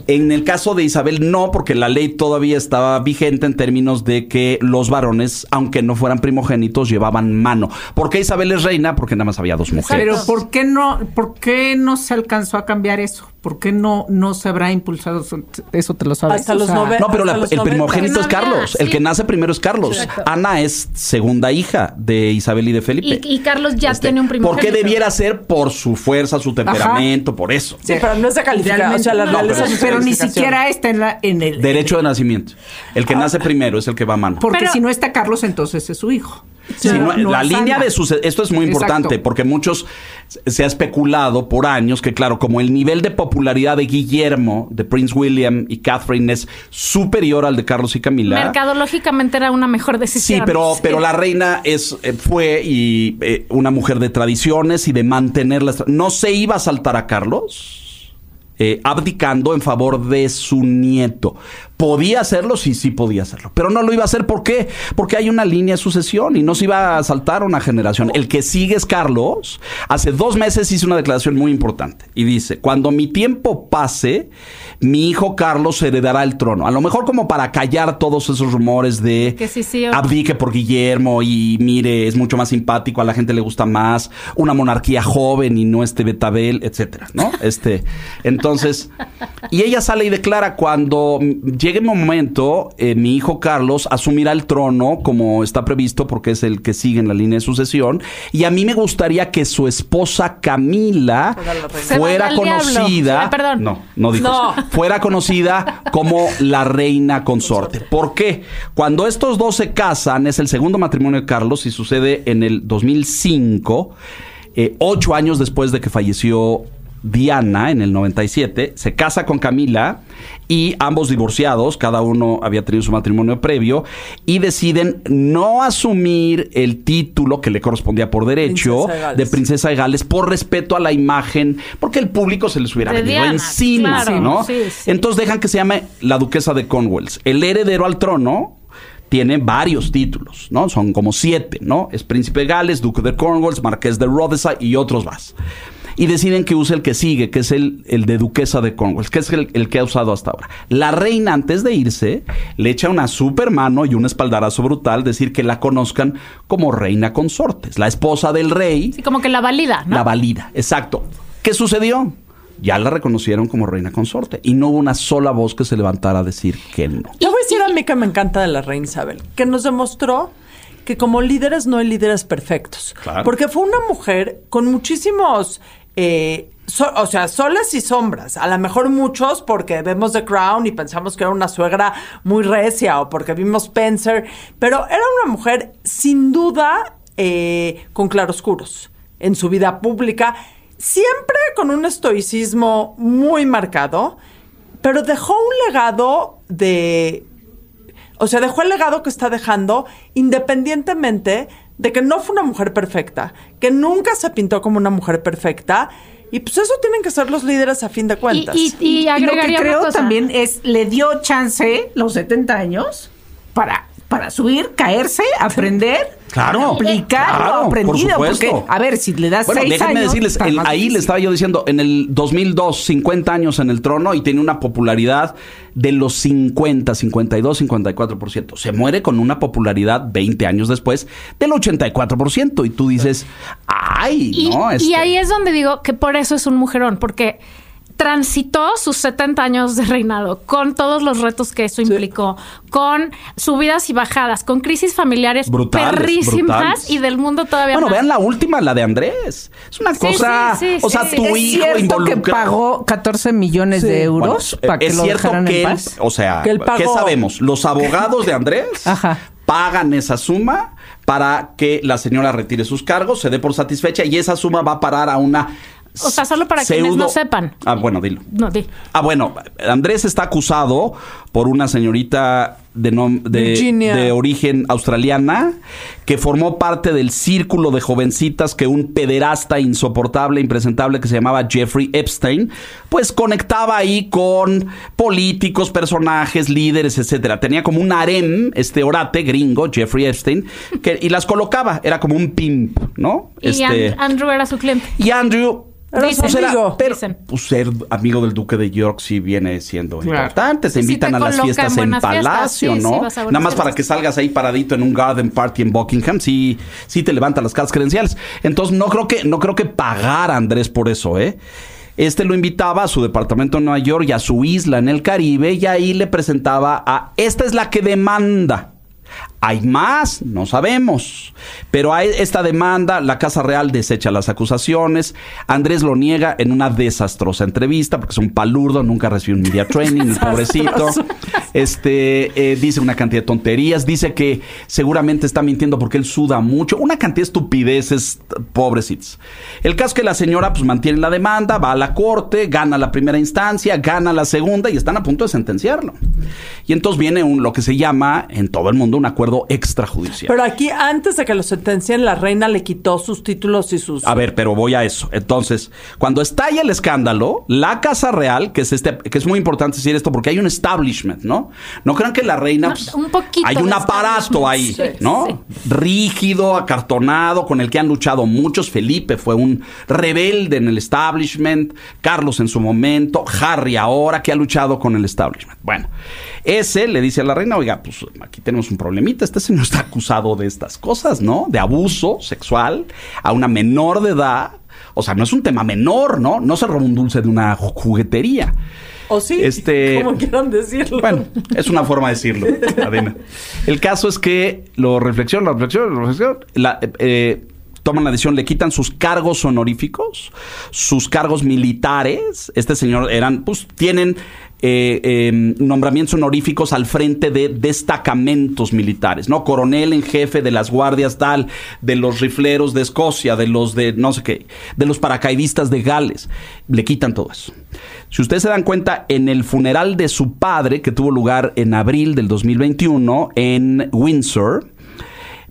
En el caso de Isabel, no, porque la ley todavía estaba vigente en términos de que los varones, aunque no fueran primogénitos, llevaban mano. ¿Por qué Isabel es reina? Porque nada más había dos mujeres. Pero ¿por qué no, por qué no se alcanzó a cambiar eso? ¿Por qué no, no se habrá impulsado? eso? Eso te lo sabes. Hasta O los sea, noven- No, pero la- hasta los el 90. primogénito es Carlos. El que nace primero es Carlos. Exacto. Ana es segunda hija de Isabel y de Felipe. Y, y Carlos ya Este, tiene un ¿Por primogénito. qué debiera ser? Por su fuerza, su temperamento, por eso. Sí, pero no es de calificación. O sea, la No, pero, pero ni siquiera está en, la, en el... Derecho de nacimiento. El que nace primero es el que va a mano. Porque Pero- si no está Carlos, entonces es su hijo. Sí, No, no, no la línea de esto es muy importante Exacto. porque muchos se ha especulado por años que claro, como el nivel de popularidad de Guillermo, de Prince William y Catherine es superior al de Carlos y Camila. Mercadológicamente era una mejor decisión. pero, Sí. pero la reina es, eh, fue y eh, una mujer de tradiciones y de mantener las... No se iba a saltar a Carlos, eh, abdicando en favor de su nieto. ¿Podía hacerlo? Sí, sí podía hacerlo. Pero no lo iba a hacer. ¿Por qué? Porque hay una línea de sucesión y no se iba a saltar una generación. El que sigue es Carlos. Hace dos meses hizo una declaración muy importante y dice, cuando mi tiempo pase, mi hijo Carlos heredará el trono. A lo mejor como para callar todos esos rumores de Que sí, sí, o- abdique por Guillermo y mire, es mucho más simpático, a la gente le gusta más, una monarquía joven y no este Betabel, etcétera, ¿no? Este, entonces, y ella sale y declara cuando llegue el momento, eh, mi hijo Carlos asumirá el trono como está previsto porque es el que sigue en la línea de sucesión y a mí me gustaría que su esposa Camila Fuera. Se conocida, Eh, perdón. no, no dijo No. eso. fuera conocida como la reina consorte. ¿Por qué? Cuando estos dos se casan, es el segundo matrimonio de Carlos y sucede en el 2005, eh, ocho años después de que falleció Diana en el 97, se casa con Camila y ambos divorciados, cada uno había tenido su matrimonio previo, y deciden no asumir el título que le correspondía por derecho Princesa de princesa de Gales por respeto a la imagen, porque el público se les hubiera De venido Diana, encima, claro, ¿no? sí, sí. Entonces dejan que se llame la duquesa de Cornwalls. El heredero al trono tiene varios títulos, ¿no? Son como siete, ¿no? Es príncipe de Gales, duque de Cornwalls, marqués de Rhodes y otros más. Y deciden que use el que sigue, que es el, el de duquesa de Cornwalls, que es el, el que ha usado hasta ahora. La reina, antes de irse, le echa una super mano y un espaldarazo brutal, decir que la conozcan como reina consortes, la esposa del rey. Sí, como que la valida, ¿no? La valida, exacto. ¿Qué sucedió? Ya la reconocieron como reina consorte y no hubo una sola voz que se levantara a decir que no. Te voy a decir a mí que me encanta de la reina Isabel, que nos demostró que como líderes no hay líderes perfectos. Claro. Porque fue una mujer con muchísimos, eh, o sea, soles y sombras. A lo mejor muchos porque vemos The Crown y pensamos que era una suegra muy recia o porque vimos Spencer, pero era una mujer sin duda eh, con claroscuros en su vida pública, siempre con un estoicismo muy marcado, pero dejó un legado de o sea, dejó el legado que está dejando independientemente de que no fue una mujer perfecta, que nunca se pintó como una mujer perfecta. Y pues eso tienen que ser los líderes a fin de cuentas. Y, y, y Y lo que creo también es, le dio chance los 70 años para, para subir, caerse, aprender, Claro, aplicar claro, lo por aprendido. supuesto. Porque, a ver, si le das Bueno, seis déjenme años. decirles, está el- ahí le estaba yo diciendo, en el 2002, 50 años en el trono y tenía una popularidad de los 50, 52, 54%. Se muere con una popularidad 20 años después del 84%. Y tú dices, ay, Y, no, y este- ahí es donde digo que por eso es un mujerón, porque transitó sus 70 años de reinado con todos los retos que eso implicó, con subidas y bajadas, con crisis familiares Brutales, perrísimas brutales. y del mundo todavía Bueno, más. vean la última, la de Andrés. Es una Sí, cosa, sí, sí, o sea, sí. tu ¿Es hijo cierto que pagó 14 millones Sí. de Bueno, euros para que es lo cierto dejaran que en él- paz? o sea, Que él ¿qué sabemos? Los abogados de Andrés Ajá. pagan esa suma para que la señora retire sus cargos, se dé por satisfecha y esa suma va a parar a una O sea, solo para quienes no sepan. Ah, bueno, dilo. No, di. Ah, bueno, Andrés está acusado por una señorita de, nom- de, de origen australiana que formó parte del círculo de jovencitas que un pederasta insoportable, impresentable que se llamaba Jeffrey Epstein, pues conectaba ahí con políticos, personajes, líderes, etcétera. Tenía como un harem, este orate gringo, Jeffrey Epstein, que, y las colocaba, era como un pimp, ¿no? Y Este, An- Andrew era su cliente. y Andrew. Dicen. pues, era- amigo. pero, Dicen. pues, ser amigo del duque de York sí viene siendo Claro. importante. Se invitan a las en fiestas en, fiestas. Palacio, Sí, sí, ¿no? Nada más para que salgas ahí paradito en un garden party en Buckingham, sí, sí te levanta las cartas credenciales. Entonces no creo que, no creo que pagara a Andrés por eso, ¿eh? Este lo invitaba a su departamento en Nueva York y a su isla en el Caribe y ahí le presentaba a esta es la que demanda. Hay más, no sabemos. Pero hay esta demanda, la Casa Real desecha las acusaciones. Andrés lo niega en una desastrosa entrevista, porque es un palurdo, nunca recibió un media training, el pobrecito. Este eh, dice una cantidad de tonterías, dice que seguramente está mintiendo porque él suda mucho. Una cantidad de estupideces, pobrecitos. El caso es que la señora pues mantiene la demanda, va a la corte, gana la primera instancia, gana la segunda y están a punto de sentenciarlo. Y entonces viene un, lo que se llama en todo el mundo un acuerdo extrajudicial. Pero aquí, antes de que lo sentencien, la reina le quitó sus títulos y sus... A ver, pero voy a eso. Entonces, cuando estalla el escándalo, la Casa Real, que es este, que es muy importante decir esto porque hay un establishment, ¿no? No crean que la reina No, pues, un poquito hay un aparato ahí, sí, ¿no? sí. Rígido, acartonado, con el que han luchado muchos. Felipe fue un rebelde en el establishment, Carlos en su momento, Harry ahora que ha luchado con el establishment. Bueno, ese le dice a la reina, "Oiga, pues aquí tenemos un problemita, este señor está acusado de estas cosas, ¿no? De abuso sexual a una menor de edad." O sea, no es un tema menor, ¿no? No se roba un dulce de una ju- juguetería. ¿O sí? Este- Como quieran decirlo. Bueno, es una forma de decirlo, Adina. El caso es que lo reflexión, lo reflexión, lo reflexión, la, eh, eh, toman la decisión, le quitan sus cargos honoríficos, sus cargos militares. Este señor eran, pues, tienen eh, eh, nombramientos honoríficos al frente de destacamentos militares, ¿no? Coronel en jefe de las guardias tal, de los rifleros de Escocia, de los de no sé qué, de los paracaidistas de Gales. Le quitan todo eso. Si ustedes se dan cuenta, en el funeral de su padre, que tuvo lugar en abril del 2021 en Windsor,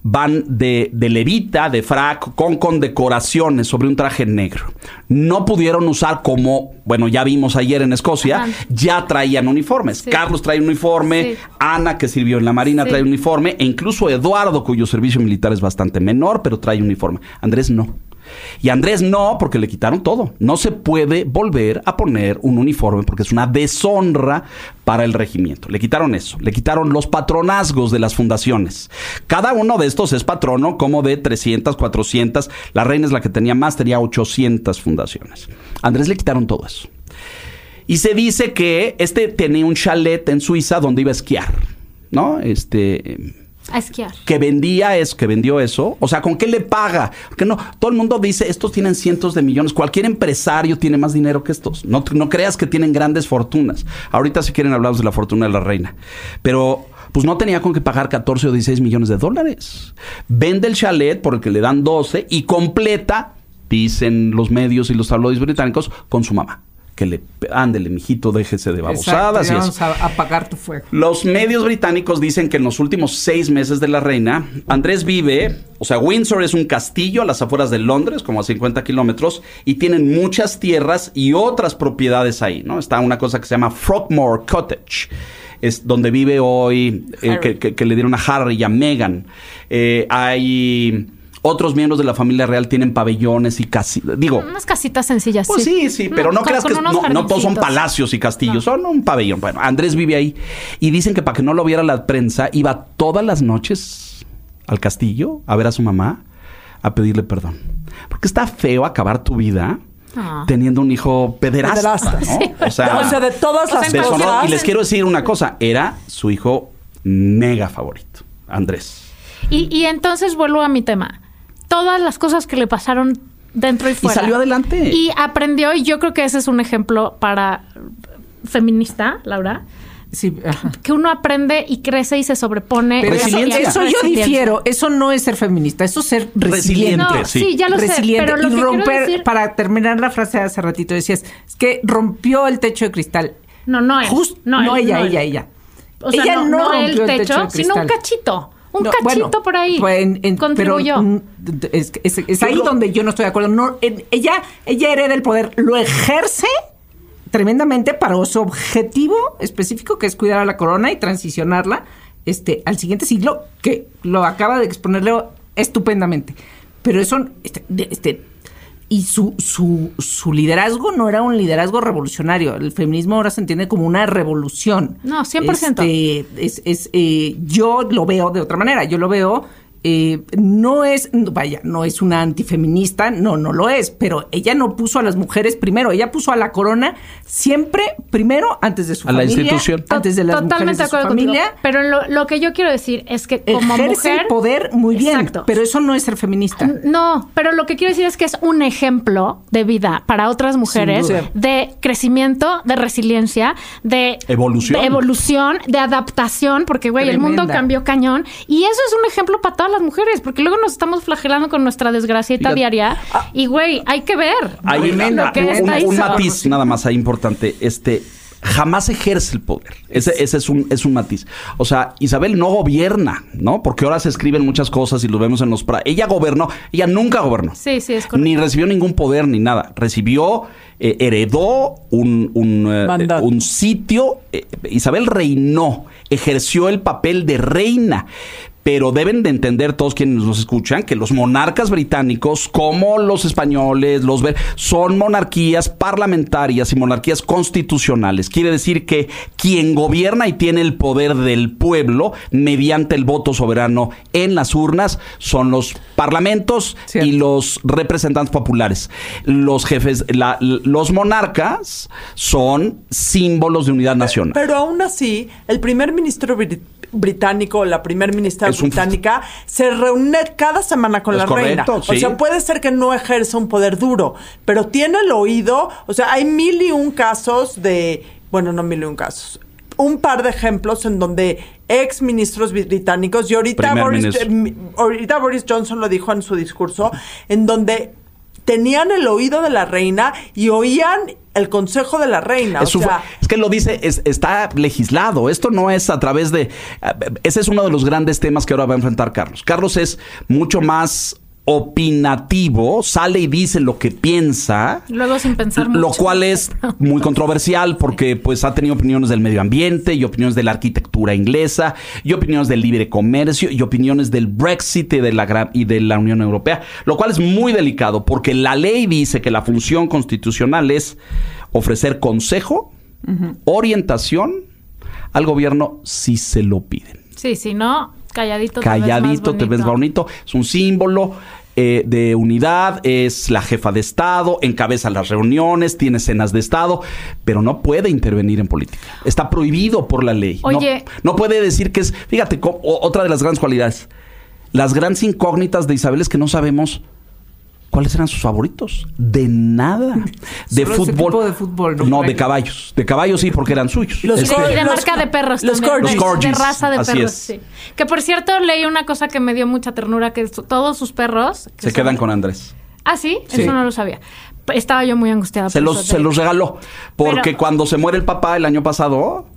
van de, de levita, de frac, con condecoraciones sobre un traje negro. No pudieron usar como, bueno, ya vimos ayer en Escocia, Ajá. ya traían uniformes. Sí. Carlos trae un uniforme, Sí. Ana, que sirvió en la Marina, Sí. trae uniforme, e incluso Eduardo, cuyo servicio militar es bastante menor, pero trae uniforme. Andrés no. Y Andrés no, porque le quitaron todo. No se puede volver a poner un uniforme porque es una deshonra para el regimiento. Le quitaron eso, le quitaron los patronazgos de las fundaciones. Cada uno de estos es patrono como de 300, 400. La reina es la que tenía más, tenía 800 fundaciones. Andrés le quitaron todo eso. Y se dice que este tenía un chalet en Suiza donde iba a esquiar, ¿no? Este Que vendía eso, que vendió eso, o sea, ¿con qué le paga? Porque no, todo el mundo dice, estos tienen cientos de millones, cualquier empresario tiene más dinero que estos. No, no creas que tienen grandes fortunas. Ahorita si quieren hablamos de la fortuna de la reina. Pero pues no tenía con qué pagar 14 o 16 millones de dólares. Vende el chalet por el que le dan 12 y completa, dicen los medios y los tabloides británicos, con su mamá. Que le, ándele, mijito, déjese de babosadas y Exacto, eso. vamos a apagar tu fuego. Los medios británicos dicen que en los últimos seis meses de la reina, Andrés vive, o sea, Windsor es un castillo a las afueras de Londres, como a 50 kilómetros, y tienen muchas tierras y otras propiedades ahí, ¿no? Está una cosa que se llama Frogmore Cottage. Es donde vive hoy, eh, que, que- que le dieron a Harry y a Meghan. Eh, hay otros miembros de la familia real tienen pabellones y casi, digo, Unas casitas sencillas. pues sí, sí, pero no, con- creas con que no, no todos son palacios y castillos, son un pabellón. Bueno, Andrés vive ahí y dicen que para que no lo viera la prensa iba todas las noches al castillo a ver a su mamá a pedirle perdón. Porque está feo acabar tu vida Ah. teniendo un hijo pederasta, Pederasta. ¿no? Sí. O sea, O sea, de todas las deshonró. cosas. Y les quiero decir una cosa, era su hijo mega favorito, Andrés. Y, y entonces vuelvo a mi tema. Todas las cosas que le pasaron dentro y fuera. salió adelante. Y aprendió, y yo creo que ese es un ejemplo para feminista, Laura, Sí, ajá. que uno aprende y crece y se sobrepone. Pero Y eso, eso yo difiero. Eso no es ser feminista, eso es ser resiliente. Resiliente. No, sí. sí, ya lo sé. resiliente Pero lo y que romper decir- para terminar la frase de hace ratito decías es que rompió el techo de cristal No, no él. Just- No no, él, ella no él. ella ella O sea, ella no, rompió el el techo, de sino un cachito. Un No, cachito bueno, por ahí. pues, en- en- pero contribuyó. mm, es, es- es ahí donde yo no estoy de acuerdo. No, en- ella, ella hereda el poder, lo ejerce tremendamente para su objetivo específico, que es cuidar a la corona y transicionarla este, al siguiente siglo, que lo acaba de exponerle estupendamente. Pero eso, este, este, y su, su, su liderazgo no era un liderazgo revolucionario. El feminismo ahora se entiende como una revolución. No, 100%. Este, es, es, eh, yo lo veo de otra manera. Yo lo veo. Eh, no es, vaya, no es una antifeminista, no, no lo es, pero ella no puso a las mujeres primero, ella puso a la corona siempre primero antes de su A la familia, institución. antes de las Totalmente mujeres de su acuerdo contigo. familia. Pero lo, lo que yo quiero decir es que como Ejerce mujer... el poder muy bien, Exacto. pero eso no es ser feminista. No, pero lo que quiero decir es que es un ejemplo de vida para otras mujeres de crecimiento, de resiliencia, de Evolución. de evolución, de adaptación, porque güey, el mundo cambió cañón y eso es un ejemplo para todas las mujeres, porque luego nos estamos flagelando con nuestra desgracieta Fíjate. diaria y güey, hay que ver Hay que un, matiz nada más ahí importante. Este jamás ejerce el poder. Ese, ese es un es un matiz. O sea, Isabel no gobierna, ¿no? Porque ahora se escriben muchas cosas y lo vemos en los pra- ella gobernó, ella nunca gobernó. Sí, sí, es correcto. Ni recibió ningún poder ni nada. Recibió, eh, heredó un, un, eh, un sitio. eh, Isabel reinó, ejerció el papel de reina. Pero deben de entender todos quienes nos escuchan que los monarcas británicos, como los españoles, los ver, son monarquías parlamentarias y monarquías constitucionales. Quiere decir que quien gobierna y tiene el poder del pueblo mediante el voto soberano en las urnas son los parlamentos Cierto. y los representantes populares. Los jefes, la- los monarcas son símbolos de unidad nacional. Pero aún así, el primer ministro bri- británico o la primer ministra Es un- británica se reúne cada semana con Es la reina. O sea, puede ser que no ejerza un poder duro, pero tiene el oído. O sea, hay mil y un casos de. Bueno, no mil y un casos. Un par de ejemplos en donde ex ministros bri- británicos, y ahorita Boris, eh, ahorita Boris Johnson lo dijo en su discurso, en donde tenían el oído de la reina y oían el consejo de la reina. Es, o sea, es que lo dice, es- está legislado. Esto no es a través de. eh, Ese es uno de los grandes temas que ahora va a enfrentar Carlos. Carlos es mucho más opinativo, sale y dice lo que piensa. Luego sin pensar Lo cual es muy controversial porque pues ha tenido opiniones del medio ambiente y opiniones de la arquitectura inglesa y opiniones del libre comercio y opiniones del Brexit y de la gran- y de la Unión Europea, lo cual es muy delicado porque la ley dice que la función constitucional es ofrecer consejo, orientación al gobierno si se lo piden. Sí, si no, calladito. te ves más calladito, te ves bonito. Es un símbolo eh, de unidad, es la jefa de Estado, encabeza las reuniones, tiene cenas de Estado, pero no puede intervenir en política. Está prohibido por la ley. Oye. No, puede decir que es, fíjate, otra de las grandes cualidades. Las grandes incógnitas de Isabel es que no sabemos cuáles eran sus favoritos. De nada. De Solo ese fútbol. tipo de fútbol, ¿no? No, de caballos. De caballos sí, porque eran suyos. Los Este, de Los- marca de perros los también. corgis. de- Los corgis, De raza de así perros, es. sí. Que por cierto, leí una cosa que me dio mucha ternura, que todos sus perros... que se son- quedan con Andrés. Ah, ¿sí? Sí. Eso no lo sabía. Estaba yo muy angustiada. Se por los, eso se los regaló. Porque Pero- cuando se muere el papá el año pasado,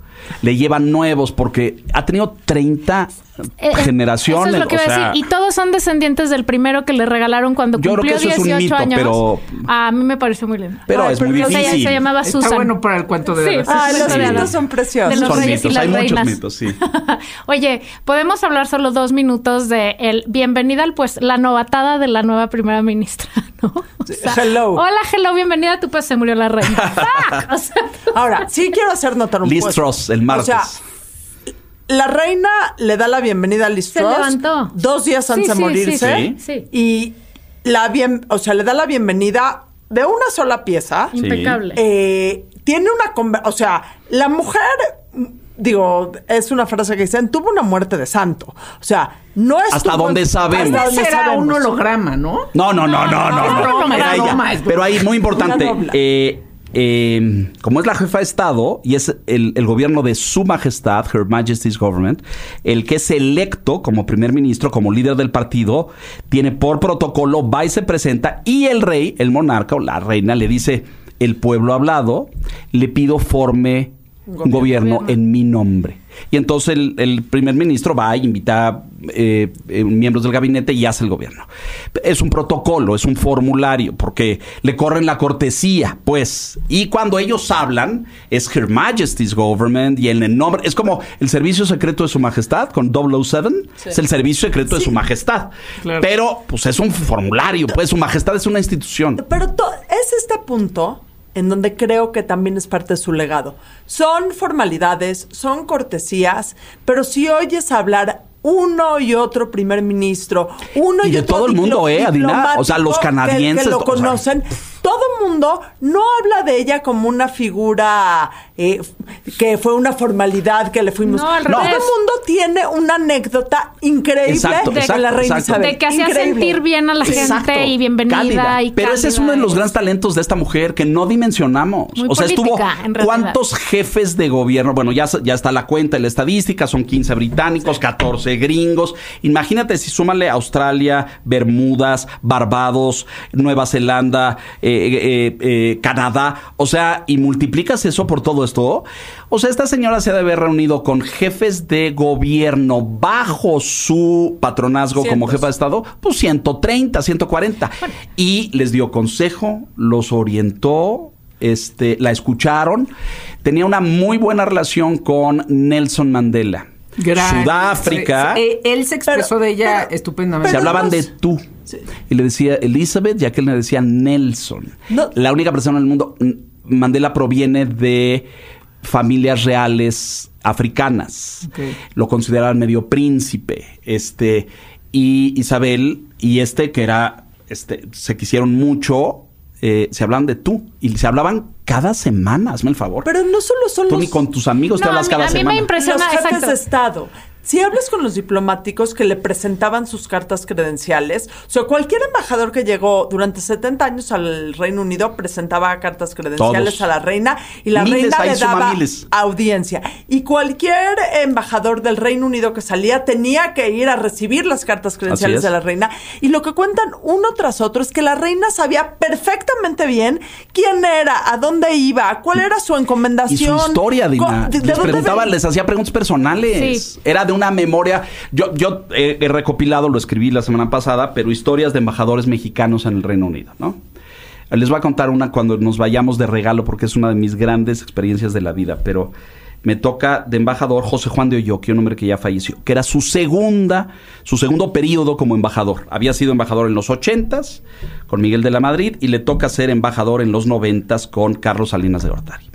le llevan nuevos porque ha tenido 30 Eh, eh, generaciones. Eso es lo que o iba a decir. Y todos son descendientes del primero que le regalaron cuando Yo creo cumplió que eso es un 18 mito, años. pero- A mí me pareció muy lindo. Pero Ay, es muy ella difícil. se llamaba Está Susan. bueno para el cuento de Sí, sí, los sí. mitos son preciosos. De los Son reyes y mitos, las hay muchos mitos, sí. Oye, podemos hablar solo dos minutos de el bienvenida al pues la novatada de la nueva primera ministra, ¿no? O sea, hello. Hola, hello, bienvenida. Tú pues se murió la reina. Fuck, o sea, Ahora, sí quiero hacer notar un Liz. Truss, el martes. O sea, la reina le da la bienvenida a Liz Se Truss levantó. dos días Sí, antes de sí, morirse. sí, sí, sí. Y la bien, o sea, le da la bienvenida de una sola pieza. impecable. Eh, tiene una o sea, la mujer mm, digo, es una frase que dicen, tuvo una muerte de santo. O sea, no es Hasta donde sabemos. Hasta donde un holograma, ¿no? No, no, no, no, no. es no. importante, Una dobla. Eh, como es la jefa de Estado y es el, el gobierno de su majestad, Her Majesty's Government, el que es electo como primer ministro, como líder del partido, tiene por protocolo, va y se presenta y el rey, el monarca o la reina le dice, el pueblo ha hablado, le pido forme un gobierno, en mi nombre. Y entonces el, el primer ministro va e invita eh, eh, miembros del gabinete y hace el gobierno. Es un protocolo, es un formulario, porque le corren la cortesía, pues. Y cuando ellos hablan, es Her Majesty's Government y en el nombre. Es como el servicio secreto de su majestad con 007. Es el servicio secreto de su majestad. Claro. Pero, pues es un formulario, pues su majestad es una institución. Pero es este punto en donde creo que también es parte de su legado. Son formalidades, son cortesías, pero si oyes hablar uno y otro primer ministro, uno Y y, de otro todo el mundo, ¿eh, Adina? O sea, los que- canadienses, que, lo o sea. Todo el mundo no habla de ella como una figura eh, que fue una formalidad que le fuimos. No, al todo el mundo tiene una anécdota increíble Exacto, de exacto, la reina exacto. Isabel. De que hacía sentir bien a la Exacto. gente y bienvenida Cálida. y Pero ese es uno de los grandes talentos de esta mujer que no dimensionamos. Muy o sea, estuvo política, cuántos jefes de gobierno, bueno, ya, ya está la cuenta, la estadística, son 15 británicos, 14 gringos. Imagínate si súmale Australia, Bermudas, Barbados, Nueva Zelanda, eh, eh, eh, Canadá, o sea, y multiplicas eso por todo esto. O sea, esta señora se ha de haber reunido con jefes de gobierno bajo su patronazgo como jefa de Estado, pues 130, 140. Y les dio consejo, los orientó, este, la escucharon. Tenía una muy buena relación con Nelson Mandela. Gran- Sudáfrica. Sí, sí. Eh, Él se expresó Pero- de ella pero- estupendamente. se hablaban de tú. Y le decía Elizabeth y aquel le decía Nelson. No. La única persona en el mundo. Mandela proviene de familias reales africanas. Lo consideraban medio príncipe. Este. Y Isabel y este, que era. Este, se quisieron mucho. eh, se hablaban de tú. Y se hablaban cada semana, hazme el favor. Pero no solo son Tú los... ni con tus amigos te hablas a mí- cada a mí me semana. impresiona, los jefes exacto. de Estado. Si hablas con los diplomáticos que le presentaban sus cartas credenciales, o sea, cualquier embajador que llegó durante 70 años al Reino Unido presentaba cartas credenciales Todos. a la reina y la Miles, reina le daba miles. audiencia. Y cualquier embajador del Reino Unido que salía tenía que ir a recibir las cartas credenciales es. de la reina. Y lo que cuentan uno tras otro es que la reina sabía perfectamente bien quién era, a dónde iba, cuál era su Y encomendación. su historia, Dina. de- de les dónde les hacía preguntas personales. Sí. Era de una memoria. Yo, yo eh, he recopilado, lo escribí la semana pasada, pero historias de embajadores mexicanos en el Reino Unido, ¿no? Les voy a contar una cuando nos vayamos de regalo, porque es una de mis grandes experiencias de la vida, pero me toca de embajador José Juan de Olloqui, un hombre que ya falleció, que era su segunda, su segundo periodo como embajador. Había sido embajador en los ochentas con Miguel de la Madrid y le toca ser embajador en los noventas con Carlos Salinas de Gortari.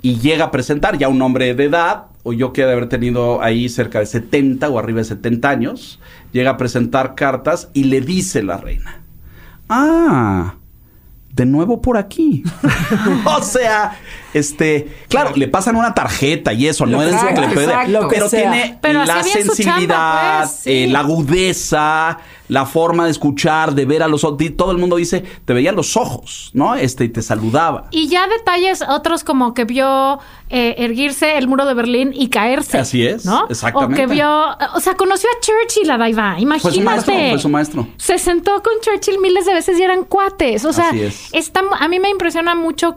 Y llega a presentar ya un hombre de edad, o yo que de haber tenido ahí cerca de 70 o arriba de 70 años, llega a presentar cartas y le dice la reina, ah, de nuevo por aquí. o sea, este, claro, le pasan una tarjeta y eso, no es Exacto, que le puede, exacto. pero Lo sea. tiene Pero la sensibilidad, chamba, pues, sí. eh, la agudeza, la forma de escuchar, de ver a los ojos. Todo el mundo dice, te veía los ojos, ¿no? Este, y te saludaba. Y ya detalles otros como que vio eh, erguirse el muro de Berlín y caerse. Así es, ¿no? exactamente. O que vio, o sea, conoció a Churchill, la Daiva, imagínate. Fue su maestro, fue su maestro. Se sentó con Churchill miles de veces y eran cuates. O sea, Así es. está- a mí me impresiona mucho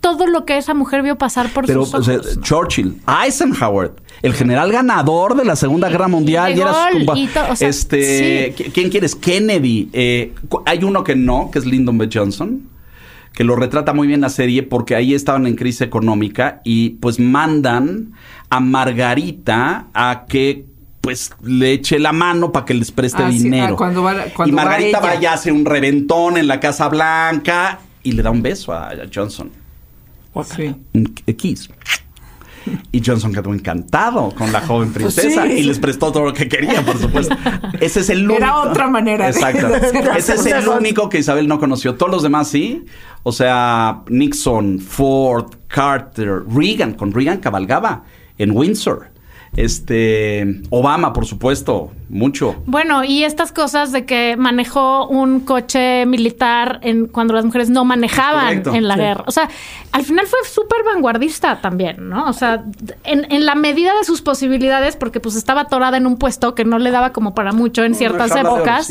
todo lo que esa mujer vio pasar por Pero sus ojos. sea, Churchill, Eisenhower, el general ganador de la Segunda Guerra Mundial, y era su y to- o sea, este, sí. ¿qui- ¿quién quieres? Kennedy. Eh, hay uno que no, que es Lyndon B. Johnson, que lo retrata muy bien la serie porque ahí estaban en crisis económica y pues mandan a Margarita a que pues le eche la mano para que les preste Ah, sí, dinero. ah, cuando va- cuando y va Margarita ella. vaya hace un reventón en la Casa Blanca y le da un beso a, a Johnson Sí. kiss. Y Johnson quedó encantado con la joven princesa Sí. y les prestó todo lo que quería, por supuesto. Ese es el único. Era otra manera Exacto. Ese es el único que Isabel no conoció. Todos los demás sí. O sea, Nixon, Ford, Carter, Reagan. Con Reagan cabalgaba en Windsor. Este, Obama, por supuesto, mucho. Bueno, y estas cosas de que manejó un coche militar en cuando las mujeres no manejaban Correcto. en la Sí. guerra. O sea, al final fue súper vanguardista también, ¿no? O sea, en, en la medida de sus posibilidades, porque pues estaba atorada en un puesto que no le daba como para mucho en ciertas épocas.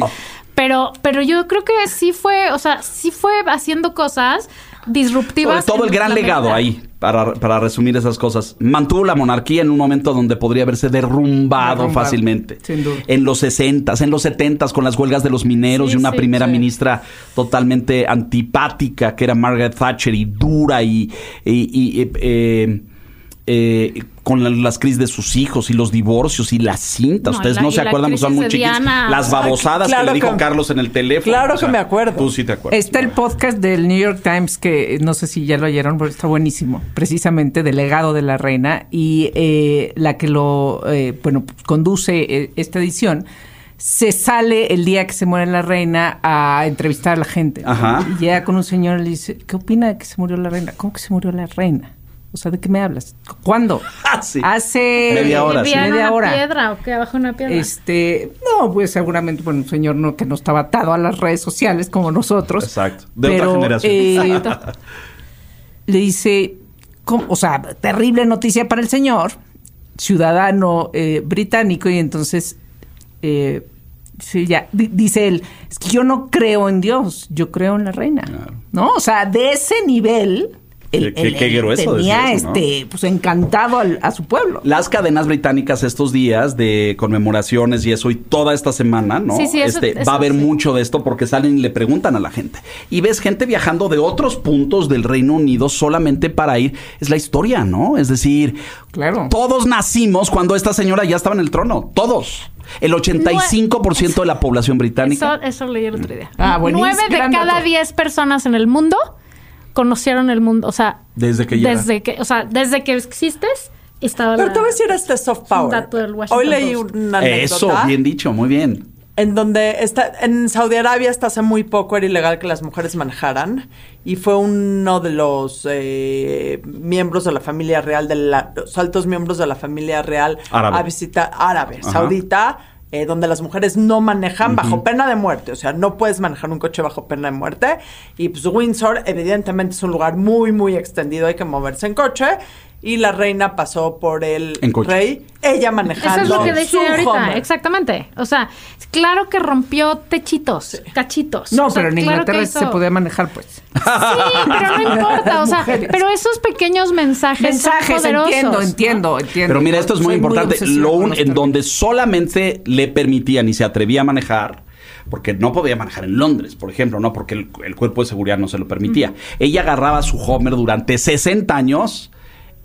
Pero, pero yo creo que sí fue, o sea, sí fue haciendo cosas disruptivas. todo el gran legado ahí, para, para resumir esas cosas. Mantuvo la monarquía en un momento donde podría haberse derrumbado, Derrumbado, fácilmente. sin duda. En los 60 en los 70 con las huelgas de los mineros Sí, y una sí, primera sí. ministra totalmente antipática, que era Margaret Thatcher, y dura y... y- y, eh, eh, eh, con la- las crisis de sus hijos y los divorcios y las cintas. No, Ustedes la- no se acuerdan, son muy chiquitos. Las babosadas Claro que le dijo que- Carlos en el teléfono. claro que me acuerdo. Tú sí te acuerdas. Está el podcast del New York Times que no sé si ya lo oyeron, pero está buenísimo. Precisamente del legado de la reina y eh, la que lo eh, bueno conduce eh, esta edición se sale el día que se muere la reina a entrevistar a la gente. Y llega con un señor y le dice, ¿qué opina de que se murió la reina? ¿Cómo que se murió la reina? O sea, ¿de qué me hablas? ¿Cuándo? Ah, sí. Hace Media hora, sí. ¿Vivía en media una hora. piedra o qué? ¿Abajo una piedra? Este, no, pues seguramente, bueno, un señor no, que no estaba atado a las redes sociales como nosotros. Exacto. De pero, otra generación. eh, le dice, ¿cómo? o sea, terrible noticia para el señor, ciudadano eh, británico, y entonces, eh, sí, ya, di- dice él, es que yo no creo en Dios, yo creo en la reina. Claro. ¿No? O sea, de ese nivel, Qué- qué- qué grueso tenía decir eso, ¿no? este, pues encantado al- a su pueblo. Las cadenas británicas estos días de conmemoraciones y eso y toda esta semana, ¿no? Sí, sí, eso- este, eso va a haber sí. mucho de esto porque salen y le preguntan a la gente. Y ves gente viajando de otros puntos del Reino Unido solamente para ir. Es la historia, ¿no? Es decir, Claro. todos nacimos cuando esta señora ya estaba en el trono. Todos. El 85% de la población británica. Eso, eso leí el otro día. Ah. Nueve de cada diez personas en el mundo conocieron el mundo. O sea, Desde que llega. desde que, o sea, desde que existes, estaba Pero la- te voy a decir este soft un power. dato del Washington Hoy leí una Eso, anécdota bien dicho, muy bien. en donde está en Saudi Arabia hasta hace muy poco era ilegal que las mujeres manejaran y fue uno de los eh, miembros de la familia real de la, los altos miembros de la familia real Árabe. a visitar árabe Ajá. saudita eh, donde las mujeres no manejan bajo pena de muerte, o sea, no puedes manejar un coche bajo pena de muerte. Y pues Windsor, evidentemente, es un lugar muy, muy extendido, hay que moverse en coche. Y la reina pasó por el En coche. rey, ella manejando Eso es lo que decía ahorita, Hummer. exactamente. O sea, claro que rompió techitos, cachitos. No, O sea, pero en claro Inglaterra que se podía manejar, pues. Sí, pero no importa, o sea, Mujeres. pero esos pequeños mensajes, son Mensajes, poderosos, entiendo, ¿no? entiendo, entiendo. Pero mira, esto es muy Soy importante. Lo un- en donde solamente le permitían y se atrevía a manejar, porque no podía manejar en Londres, por ejemplo, no porque el, el cuerpo de seguridad no se lo permitía. Ella agarraba su Homer durante 60 años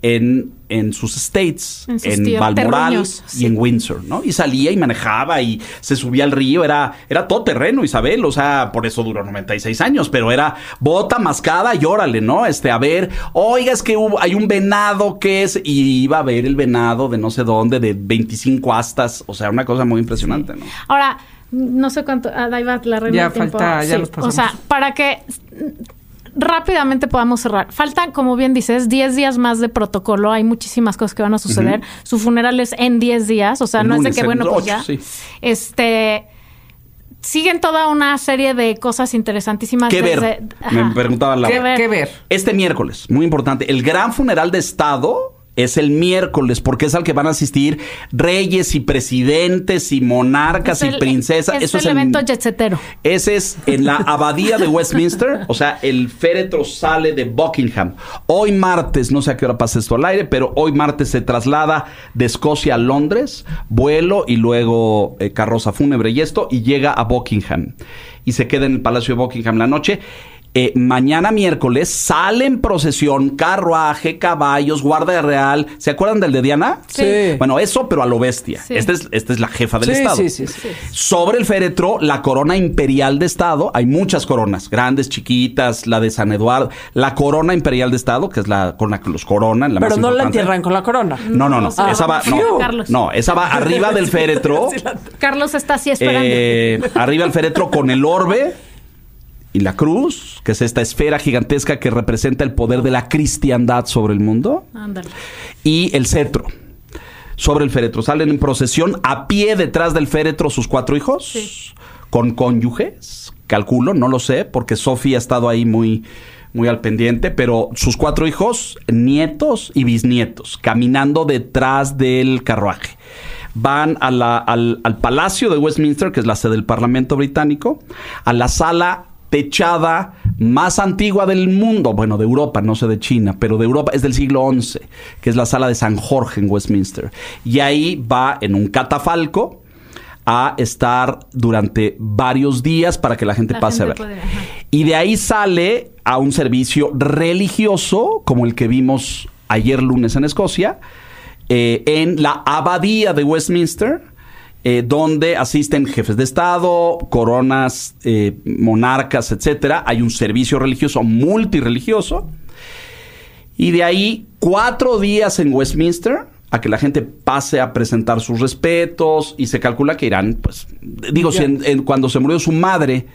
en, en sus estates, En sus en tíos- Balmoral terruños, y sí. en Windsor, ¿no? Y salía y manejaba y se subía al río, era, era todo terreno, Isabel, o sea, por eso duró 96 años, pero era bota mascada y órale, ¿no? Este, a ver, oiga, es que hubo- hay un venado que es, y iba a ver el venado de no sé dónde, de 25 astas, o sea, una cosa muy impresionante, ¿no? Ahora, no sé cuánto, ah, ahí va la reina Ya del tiempo. falta, ya Sí, nos pasamos. O sea, para que rápidamente podamos cerrar. Faltan, como bien dices, 10 días más de protocolo. Hay muchísimas cosas que van a suceder. Su funeral es en 10 días, o sea, El no lunes, es de que, bueno, pues ocho, ya. sí. Este. Siguen toda una serie de cosas interesantísimas. ¿Qué ver? Me Ajá. preguntaba la ¿Qué, ver. qué ver? Este miércoles, muy importante, el gran funeral de Estado es el miércoles porque es al que van a asistir reyes y presidentes y monarcas Es y el- princesas. Es Eso el es en- evento jetsetero. Ese es en la abadía de Westminster, o sea, el féretro sale de Buckingham. Hoy martes, no sé a qué hora pasa esto al aire, pero hoy martes se traslada de Escocia a Londres, vuelo y luego eh, carroza fúnebre y esto, y llega a Buckingham. Y se queda en el Palacio de Buckingham la noche. Eh, mañana miércoles sale en procesión, carruaje, caballos, guardia real. ¿Se acuerdan del de Diana? Sí. Bueno, eso, pero a lo bestia. Sí. Esta, es, esta es la jefa del Sí, Estado. sí, sí, sí. Sobre el féretro, la corona imperial de Estado. Hay muchas coronas, grandes, chiquitas, la de San Eduardo. La corona imperial de Estado, que es la con la que los coronan. La Pero más no la importante. entierran con la corona. No, no, no. Ah, esa va, no, Carlos. no, esa va arriba del féretro. Carlos está así esperando. Eh, arriba el féretro con el orbe y la cruz, que es esta esfera gigantesca que representa el poder de la cristiandad sobre el mundo Ándale. y el cetro. Sobre el féretro. Salen en procesión a pie detrás del féretro sus cuatro hijos, Sí. con cónyuges, calculo, no lo sé, porque Sofía ha estado ahí muy, muy al pendiente, pero sus cuatro hijos, nietos y bisnietos, caminando detrás del carruaje. Van a la- al, al Palacio de Westminster, que es la sede del Parlamento británico, a la sala techada más antigua del mundo, bueno, de Europa, no sé de China, pero de Europa es del siglo XI, que es la sala de San Jorge en Westminster. Y ahí va en un catafalco a estar durante varios días para que la gente La pase gente a ver. puede, y de ahí sale a un servicio religioso, como el que vimos ayer lunes en Escocia, eh, en la abadía de Westminster, eh, donde asisten jefes de Estado, coronas, eh, monarcas, etcétera. Hay un servicio religioso multireligioso. Y de ahí cuatro días en Westminster a que la gente pase a presentar sus respetos y se calcula que irán, pues, digo, si en- en- cuando se murió su madre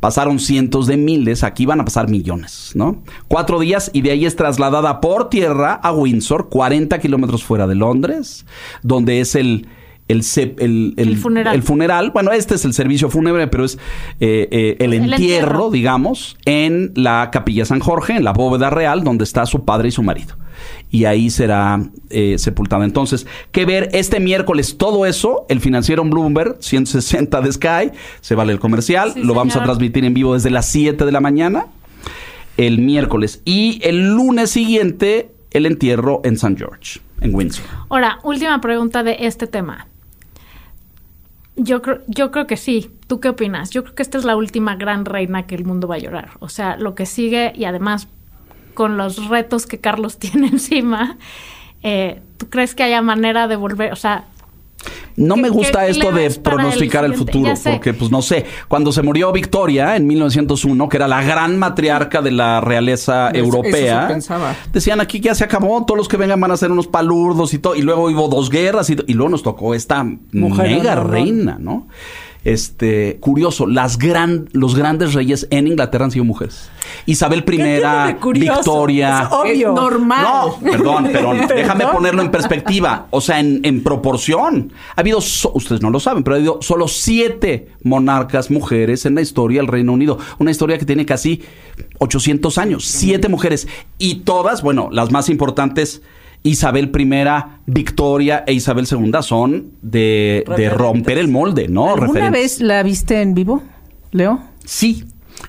pasaron cientos de miles, aquí van a pasar millones, ¿no? Cuatro días y de ahí es trasladada por tierra a Windsor, 40 kilómetros fuera de Londres, donde es el... El, el, El funeral. el funeral, bueno, este es el servicio fúnebre, pero es eh, eh, el, entierro, entierro. digamos, en la Capilla San Jorge, en la bóveda real, donde está su padre y su marido. Y ahí será eh, sepultada. Entonces, ¿qué ver este miércoles? Todo eso, el financiero en Bloomberg, 160 de Sky, se vale el comercial, Sí, lo vamos a transmitir en vivo desde las 7 de la mañana, el miércoles. Y el lunes siguiente, el entierro en St. George, en Windsor. Ahora, última pregunta de este tema. Yo creo, yo creo que sí. ¿Tú qué opinas? Yo creo que esta es la última gran reina que el mundo va a llorar. O sea, lo que sigue y además con los retos que Carlos tiene encima, eh, ¿tú crees que haya manera de volver? O sea, No ¿Qué- me gusta esto de el pronosticar el, futuro, porque pues no sé, cuando se murió Victoria en 1901, que era la gran matriarca de la realeza Eso- europea, decían aquí que ya se acabó, todos los que vengan van a ser unos palurdos y todo, y luego hubo dos guerras y, y luego nos tocó esta Mujer, mega reina, ¿no? Este, curioso, las gran, los grandes reyes en Inglaterra han sido mujeres. Isabel I? Victoria. Es obvio. Es normal. No, perdón, perdón. Perdón. Déjame ponerlo en perspectiva. O sea, en, en proporción. Ha habido, so- ustedes no lo saben, pero ha habido solo siete monarcas mujeres en la historia del Reino Unido. Una historia que tiene casi 800 años. Siete mujeres. Y todas, bueno, las más importantes Isabel I, Victoria e Isabel II son de, romper el molde, ¿no? ¿Alguna Referentes. vez la viste en vivo, Leo? Sí.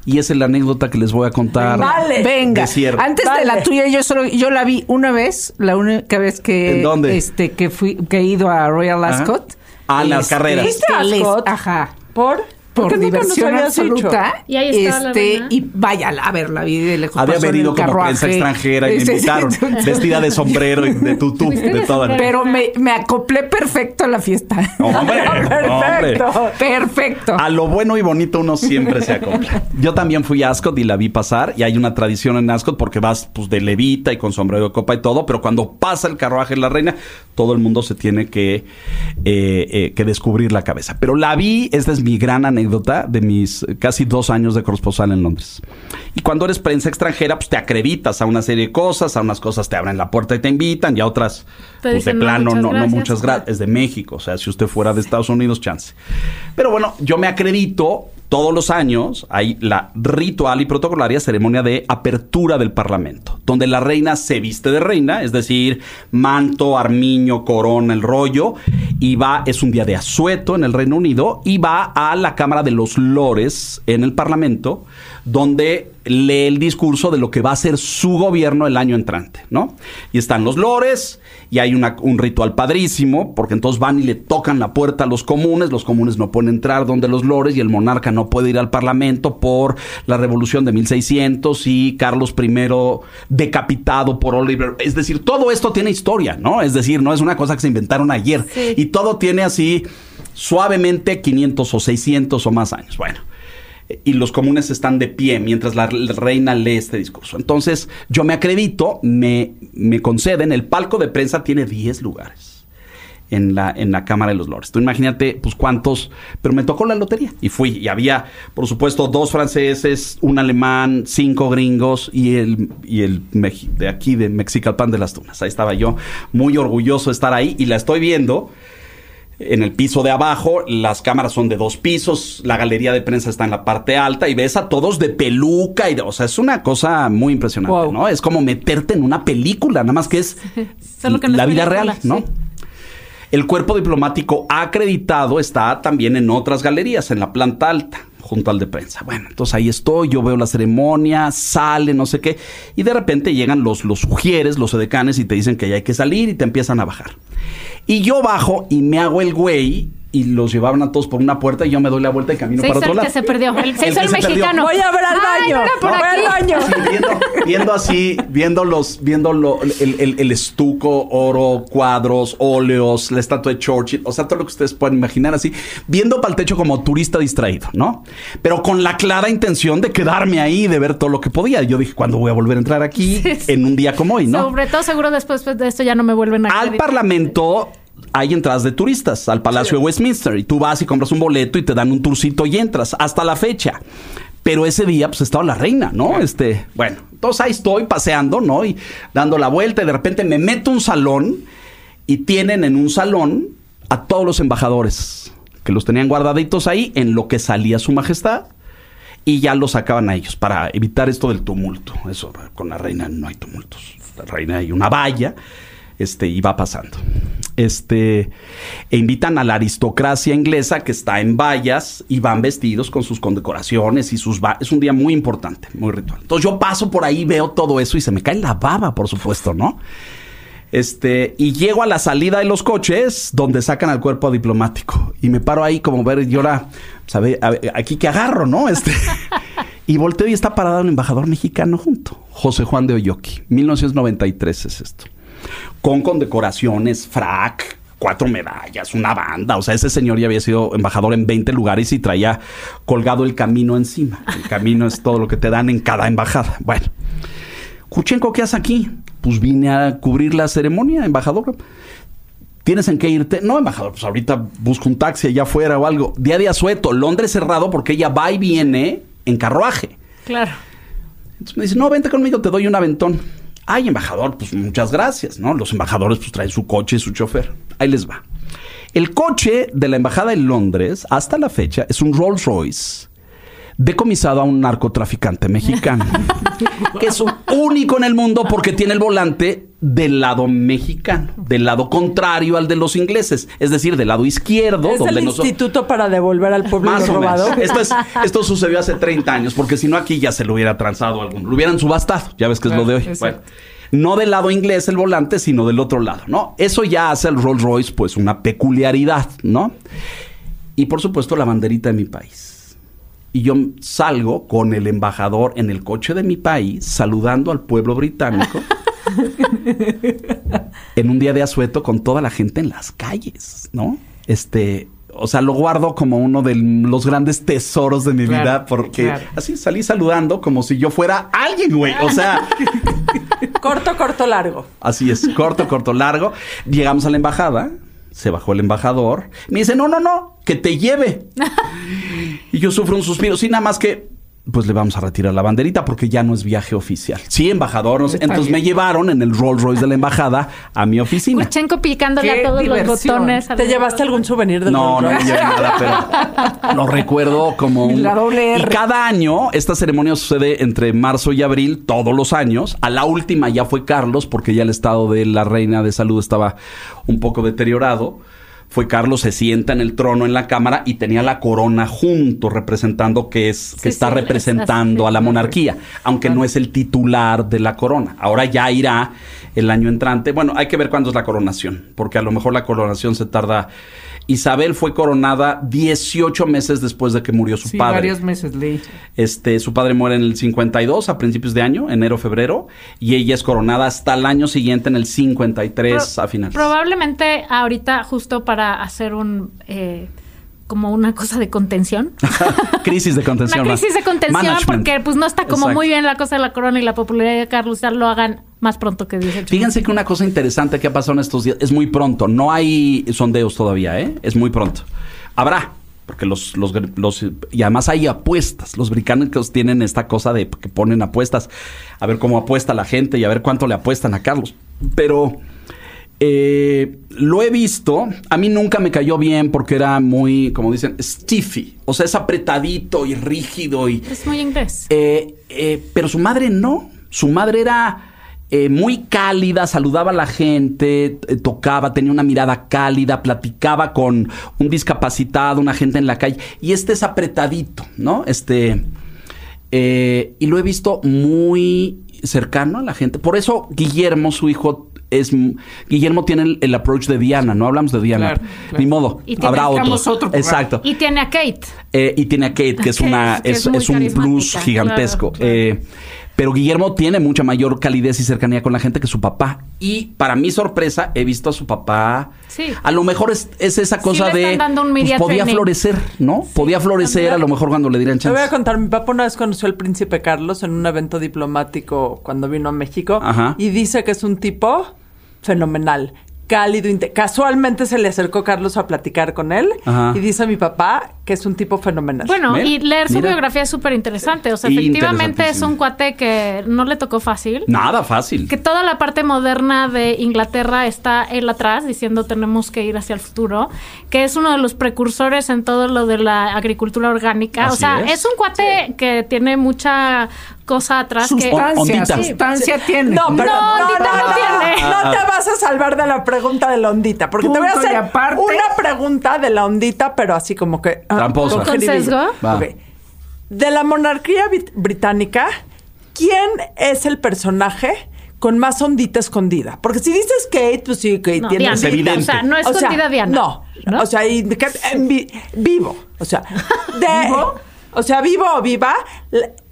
Y esa es la anécdota que les voy a contar. Vale. Venga, De antes de la tuya, yo solo yo la vi una vez, la única vez que ¿En dónde? este que fui que he ido a Royal. Ascot. Ah, en las Este, carreras. ¿Viste Ascot? Ajá. ¿Por? Por diversión absoluta. Y ahí estaba la este, reina. y vaya, a ver, la vi de lejos. Había venido como carruaje. prensa extranjera y me invitaron. Vestida de sombrero y de tutú, de toda la... Pero me, me acoplé perfecto a la fiesta. Hombre, hombre. Perfecto. Perfecto. A lo bueno y bonito uno siempre se acopla. Yo también fui a Ascot y la vi pasar. Y hay una tradición en Ascot porque vas pues, de levita y con sombrero de copa y todo. Pero cuando pasa el carruaje de la reina, todo el mundo se tiene que, eh, eh, que descubrir la cabeza. Pero la vi, esta es mi gran anécdota de mis casi dos años de corresponsal en Londres. Y cuando eres prensa extranjera, pues te acreditas a una serie de cosas. A unas cosas te abren la puerta y te invitan. Y a otras, pues de dicen, plano, no, no muchas gracias. Es de México. O sea, si usted fuera de Estados Unidos, chance. Pero bueno, yo me acredito todos los años hay la ritual y protocolaria ceremonia de apertura del Parlamento, donde la reina se viste de reina, es decir, manto, armiño, corona, el rollo, y va, es un día de asueto en el Reino Unido, y va a la Cámara de los Lores en el Parlamento, donde lee el discurso de lo que va a ser su gobierno el año entrante, ¿no? Y están los lores, y hay una- un ritual padrísimo, porque entonces van y le tocan la puerta a los comunes, los comunes no pueden entrar donde los lores, y el monarca no puede ir al Parlamento por la revolución de 1600 y Carlos I decapitado por Oliver. Es decir, todo esto tiene historia, ¿no? Es decir, no es una cosa que se inventaron ayer, Sí. y todo tiene así suavemente 500 o 600 o más años. Bueno y los comunes están de pie mientras la re- reina lee este discurso. Entonces, yo me acredito, me, me conceden, el palco de prensa tiene 10 lugares en la, en la Cámara de los Lores. Tú imagínate, pues cuántos, pero me tocó la lotería y fui. Y había, por supuesto, dos franceses, un alemán, cinco gringos y el, y el de aquí, de Mexicalpan de las Tunas. Ahí estaba yo, muy orgulloso de estar ahí y la estoy viendo en el piso de abajo, las cámaras son de dos pisos, la galería de prensa está en la parte alta y ves a todos de peluca y de, o sea, es una cosa muy impresionante, Wow. ¿no? Es como meterte en una película, nada más que es Solo que no la es vida real, ¿no? sí. El cuerpo diplomático acreditado está también en otras galerías, en la planta alta, junto al de prensa. Bueno, entonces ahí estoy, yo veo la ceremonia, sale, no sé qué, y de repente llegan los, los sugieres, los edecanes, y te dicen que ya hay que salir y te empiezan a bajar. Y yo bajo y me hago el güey y los llevaban a todos por una puerta y yo me doy la vuelta y camino Se para otro el lado. que se perdió. El, se El hizo el se perdió. mexicano. Voy a ver al Ay, baño. no era por Voy al baño. Sí, viendo, viendo así, viendo los, viendo lo- el, el- el estuco, oro, cuadros, óleos, la estatua de Churchill, o sea, todo lo que ustedes pueden imaginar así, viendo para el techo como turista distraído, ¿no? Pero con la clara intención de quedarme ahí, de ver todo lo que podía. Yo dije, ¿cuándo voy a volver a entrar aquí Sí, sí. en un día como hoy, no? Sobre todo, seguro después de esto ya no me vuelven a Al acreditar. Parlamento hay entradas de turistas, al Palacio de Westminster, y tú vas y compras un boleto y te dan un tourcito y entras, hasta la fecha. Pero ese día, pues estaba la reina, ¿no? Este, bueno, entonces ahí estoy paseando, ¿no? Y dando la vuelta, y de repente me meto a un salón y tienen en un salón a todos los embajadores que los tenían guardaditos ahí en lo que salía su majestad y ya los sacaban a ellos para evitar esto del tumulto. Eso, con la reina no hay tumultos. La reina hay una valla, este, y va pasando. Este, e invitan a la aristocracia inglesa que está en vallas y van vestidos con sus condecoraciones y sus... Es un día muy importante, muy ritual. Entonces yo paso por ahí, veo todo eso y se me cae la baba, por supuesto, ¿no? Este, y llego a la salida de los coches donde sacan al cuerpo diplomático. Y me paro ahí como ver, y ahora, ¿sabe? Aquí que agarro, ¿no? Este. y volteo y está parado un embajador mexicano junto. José Juan de Oyoki. 1993 es esto. Con condecoraciones, frac, cuatro medallas, una banda. O sea, ese señor ya había sido embajador en 20 lugares y traía colgado el camino encima. El camino es todo lo que te dan en cada embajada. Bueno. Kuchenko, ¿qué haces aquí? Pues vine a cubrir la ceremonia, embajador. ¿Tienes en qué irte? No, embajador, pues ahorita busco un taxi allá afuera o algo. Día de asueto, Londres cerrado porque ella va y viene en carruaje. Claro. Entonces me dice, no, vente conmigo, te doy un aventón. Ay, embajador, pues muchas gracias, ¿no? Los embajadores pues traen su coche y su chofer. Ahí les va. El coche de la embajada en Londres, hasta la fecha, es un Rolls Royce decomisado a un narcotraficante mexicano, que es único en el mundo porque tiene el volante del lado mexicano, del lado contrario al de los ingleses, es decir, del lado izquierdo. Es donde el instituto para devolver al pueblo más lo robado. Esto, es- esto sucedió hace 30 años, porque si no aquí ya se lo hubiera transado algún. Lo hubieran subastado, ya ves que es lo de hoy. Bueno, no del lado inglés el volante, sino del otro lado, ¿no? Eso ya hace al Rolls Royce pues una peculiaridad, ¿no? Y por supuesto la banderita de mi país. Y yo salgo con el embajador en el coche de mi país, saludando al pueblo británico. en un día de asueto con toda la gente en las calles, ¿no? Este, o sea, lo guardo como uno de los grandes tesoros de mi Claro, vida porque claro. así salí saludando como si yo fuera alguien, güey. O sea, Corto, corto, largo. así es, corto, corto, largo. Llegamos a la embajada, se bajó el embajador, me dice, no, no, no, que te lleve. y yo sufro un suspiro, sí, nada más que, pues le vamos a retirar la banderita porque ya no es viaje oficial. Sí, embajador, no sé. Está entonces me llevaron en el Rolls Royce de la embajada a mi oficina. Kurchenko picándole Qué a todos diversión. los botones. ¿Te llevaste algún souvenir del No, no me llevé nada, pero lo recuerdo como un... La doble R. Y cada año, esta ceremonia sucede entre marzo y abril, todos los años. A la última ya fue Carlos, porque ya el estado de la reina de salud estaba un poco deteriorado. Fue Carlos, se sienta en el trono en la cámara y tenía la corona junto, representando que es que Sí, está sí, representando es- a la monarquía, aunque no es el titular de la corona. Ahora ya irá el año entrante. Bueno, hay que ver cuándo es la coronación, porque a lo mejor la coronación se tarda. Isabel fue coronada 18 meses después de que murió su Sí, padre. varios meses leí. Este, su padre muere en el 52, a principios de año, enero, febrero, y ella es coronada hasta el año siguiente, en el 53, Pro- a finales. Probablemente ahorita, justo para hacer un. eh, como una cosa de contención. crisis de contención. Una crisis de contención Management. porque pues no está como Exacto. muy bien la cosa de la corona y la popularidad de Carlos, ya lo hagan más pronto que 18 Fíjense que una cosa interesante que ha pasado en estos días es muy pronto. No hay sondeos todavía, ¿eh? Es muy pronto. Habrá, porque los, los, los- y además hay apuestas. Los británicos tienen esta cosa de que ponen apuestas, a ver cómo apuesta la gente y a ver cuánto le apuestan a Carlos. Pero eh, lo he visto. A mí nunca me cayó bien porque era muy, como dicen, stiffy. O sea, es apretadito y rígido y Es muy inglés. eh, eh, pero su madre no. Su madre era eh, muy cálida, saludaba a la gente, eh, tocaba, tenía una mirada cálida, platicaba con un discapacitado, una gente en la calle. Y este es apretadito, ¿no? Este. eh, y lo he visto muy cercano a la gente. Por eso Guillermo, su hijo, es Guillermo tiene el, el approach de Diana, no hablamos de Diana. Claro, claro. Ni modo, Y habrá otro. Exacto. Y tiene a Kate. Eh, y tiene a Kate, que es Kate, una que es, es muy es un plus gigantesco. claro, claro. Eh, pero Guillermo tiene mucha mayor calidez y cercanía con la gente que su papá. Y para mi sorpresa, he visto a su papá. Sí. A lo mejor es, es esa cosa le de. están dando un pues, podía training. florecer, ¿no? podía florecer a lo mejor cuando le dieran Te voy a chance. contar, mi papá una vez conoció al príncipe Carlos en un evento diplomático cuando vino a México Ajá. y dice que es un tipo fenomenal, cálido, casualmente se le acercó Carlos a platicar con él Ajá. y dice a mi papá que es un tipo fenomenal. Bueno, Mira, y leer su mira. biografía es súper interesante. O sea, efectivamente es un cuate que no le tocó fácil. Nada fácil. Que toda la parte moderna de Inglaterra está él atrás, diciendo tenemos que ir hacia el futuro, que es uno de los precursores en todo lo de la agricultura orgánica. o sea, es. es. un cuate que tiene mucha cosa atrás que... Sustancia, sustancia tiene. No, pero No, no tiene. no te vas a salvar de la pregunta de la ondita, porque te voy a hacer aparte. una pregunta de la ondita, pero así como que ah, Tramposa. con ¿Con jiribilla. sesgo? De la monarquía brit- británica, ¿quién es el personaje con más ondita escondida? Porque si dices Kate, pues sí, Kate No, tiene Diana. Es ondita. evidente. O sea, no es O sea, escondida Diana. No, ¿no? o sea, y que- en vi- vivo, o sea, de, ¿Vivo? o sea, vivo o viva,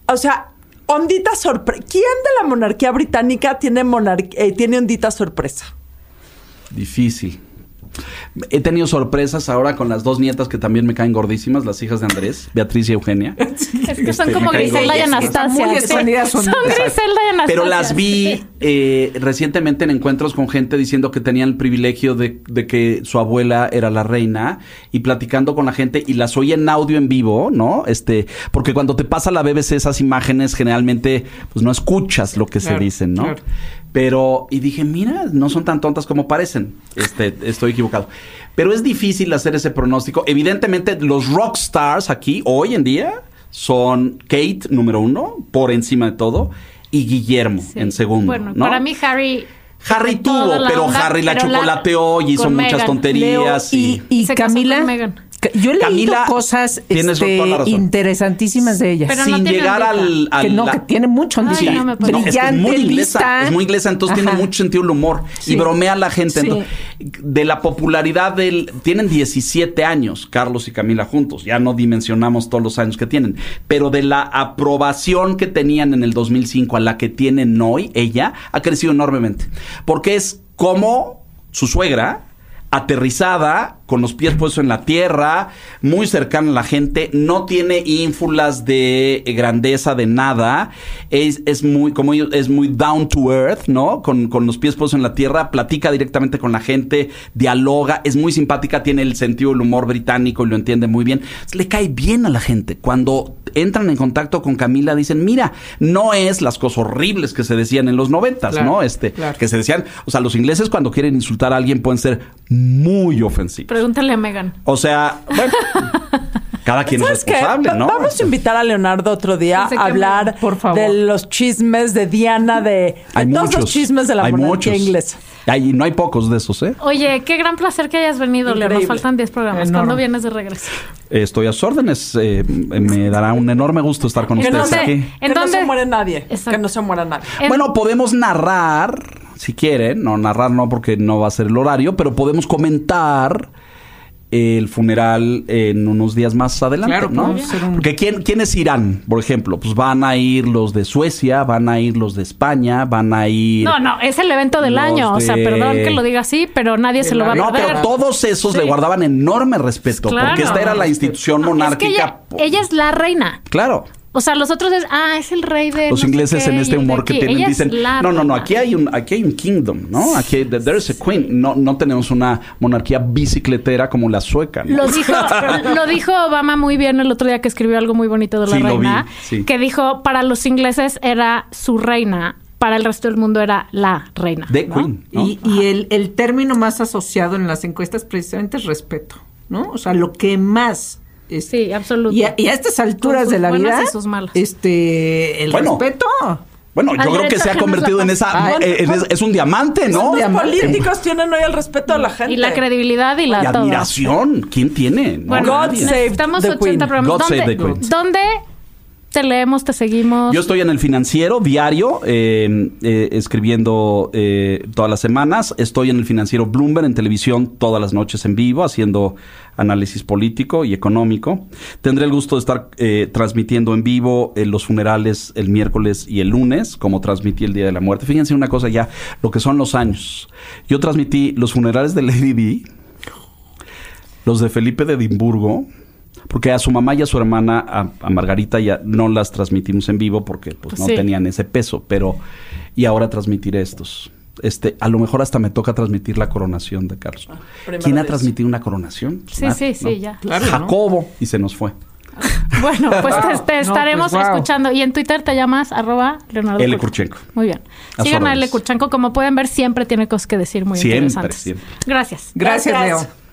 o sea, ondita sorpresa. ¿Quién de la monarquía británica tiene monar- eh, tiene ondita sorpresa? Difícil. He tenido sorpresas ahora con las dos nietas que también me caen gordísimas, las hijas de Andrés, Beatriz y Eugenia. Es que son Este, como Griselda y. Anastasia. Sí. Son son- Griselda y Anastasia. Pero las vi eh, recientemente en encuentros con gente diciendo que tenían el privilegio de, de que su abuela era la reina y platicando con la gente y las oí en audio en vivo, ¿no? Este, porque cuando te pasa la BBC esas imágenes generalmente pues no escuchas lo que se dicen, ¿no? claro. Pero, y dije, mira, no son tan tontas como parecen. Este, estoy equivocado. Pero es difícil hacer ese pronóstico. Evidentemente, los rock stars aquí, hoy en día, son Kate, número uno, por encima de todo, y Guillermo, Sí. en segundo. Bueno, ¿no? para mí Harry... Harry tuvo, pero onda, Harry la pero chocolateó y hizo muchas Meghan. tonterías. Leo, y, y, y Se casó Camila. Yo he leído Camila, cosas tienes este, interesantísimas de ella. Pero sin llegar al, al- que no, la- que tiene mucho Ay, no es que es muy inglesa, es muy inglesa, entonces Ajá. tiene mucho sentido el humor y bromea a la gente. Sí. Entonces, de la popularidad del... Tienen 17 años, Carlos y Camila juntos, ya no dimensionamos todos los años que tienen, pero de la aprobación que tenían en el 2005 a la que tienen hoy, ella ha crecido enormemente, porque es como su suegra, aterrizada, con los pies puestos en la tierra, muy cercana a la gente, no tiene ínfulas de grandeza de nada, es, es muy, como es muy down to earth, ¿no? Con, con los pies puestos en la tierra, platica directamente con la gente, dialoga, es muy simpática, tiene el sentido del humor británico y lo entiende muy bien. Le cae bien a la gente. Cuando entran en contacto con Camila, dicen, mira, no es las cosas horribles que se decían en los noventas, Claro, ¿no? Este, claro. que se decían, o sea, los ingleses cuando quieren insultar a alguien pueden ser muy ofensivos. Pregúntale a Megan. O sea, bueno, cada quien es responsable, ¿no? Vamos a invitar a Leonardo otro día a hablar me- por favor. de los chismes de Diana, de, de Hay todos muchos. los chismes de la hay monarquía inglesa. Hay- no hay pocos de esos, ¿eh? Oye, qué gran placer que hayas venido, Leo. Nos faltan 10 programas. Enorme. ¿Cuándo vienes de regreso? Estoy a sus órdenes. eh, me dará un enorme gusto estar con ustedes aquí. ¿En que no se muere nadie. Exacto. Que no se muera nadie. En- Bueno, podemos narrar, si quieren, no narrar no porque no va a ser el horario, pero podemos comentar el funeral en unos días más adelante, Claro, ¿no? un- Porque ¿quién, ¿quiénes irán, por ejemplo? Pues van a ir los de Suecia, van a ir los de España, van a ir... No, no, es el evento del año. O sea, perdón que lo diga así, pero nadie se lo va a No, perder. pero todos esos Sí. le guardaban enorme respeto, Claro. porque esta era la institución Es que monárquica. ella, ella es la reina. Claro. O sea, los otros es, ah, es el rey de. Los no sé ingleses qué, en este humor que tienen Ella dicen, no, no, no, reina". aquí hay un aquí hay un kingdom, ¿no? Aquí hay- there is a queen. No no tenemos una monarquía bicicletera como la sueca, ¿no? Lo dijo, lo dijo Obama muy bien el otro día que escribió algo muy bonito de la Sí, lo vi, reina. sí. Que dijo, para los ingleses era su reina, para el resto del mundo era la reina. The ¿no? queen, ¿no? Y, y el, el término más asociado en las encuestas precisamente es respeto, ¿no? O sea, lo que más... es- Sí, absoluto. Y a, y a estas alturas sus de la vida, y sus malas. este, el Bueno. respeto. Bueno, yo creo que se ha convertido en esa eh, en es, es un diamante, ¿no? Los políticos tienen hoy el respeto de la gente. Y la credibilidad y la Y admiración, ¿quién tiene? No, Bueno, God necesitamos the 80 Queen. programas. God ¿Dónde, save the Queen. ¿Dónde te leemos, te seguimos? Yo estoy en el financiero diario, eh, eh, escribiendo eh, todas las semanas. Estoy en el financiero Bloomberg en televisión todas las noches en vivo, haciendo análisis político y económico. Tendré el gusto de estar transmitiendo en vivo los funerales el miércoles y el lunes, como transmití el Día de la Muerte. Fíjense una cosa ya, lo que son los años. Yo transmití los funerales de Lady Di, los de Felipe de Edimburgo, porque a su mamá y a su hermana, a, a Margarita, ya no las transmitimos en vivo porque pues, Pues no sí. tenían ese peso, pero y ahora transmitiré estos. Este, a lo mejor hasta me toca transmitir la coronación de Carlos. primera ¿Quién ha transmitido una coronación? Pues Sí, sí, sí, ya. Claro, ¿no? Jacobo y se nos fue. Bueno, pues te, te No, estaremos pues, wow. escuchando. Y en Twitter te llamas arroba Leonardo L. Kurchenko. Muy bien. Sigan a L. Kurchenko. Como pueden ver, siempre tiene cosas que decir muy Siempre, interesantes. siempre. Gracias. Gracias, Gracias. Leo.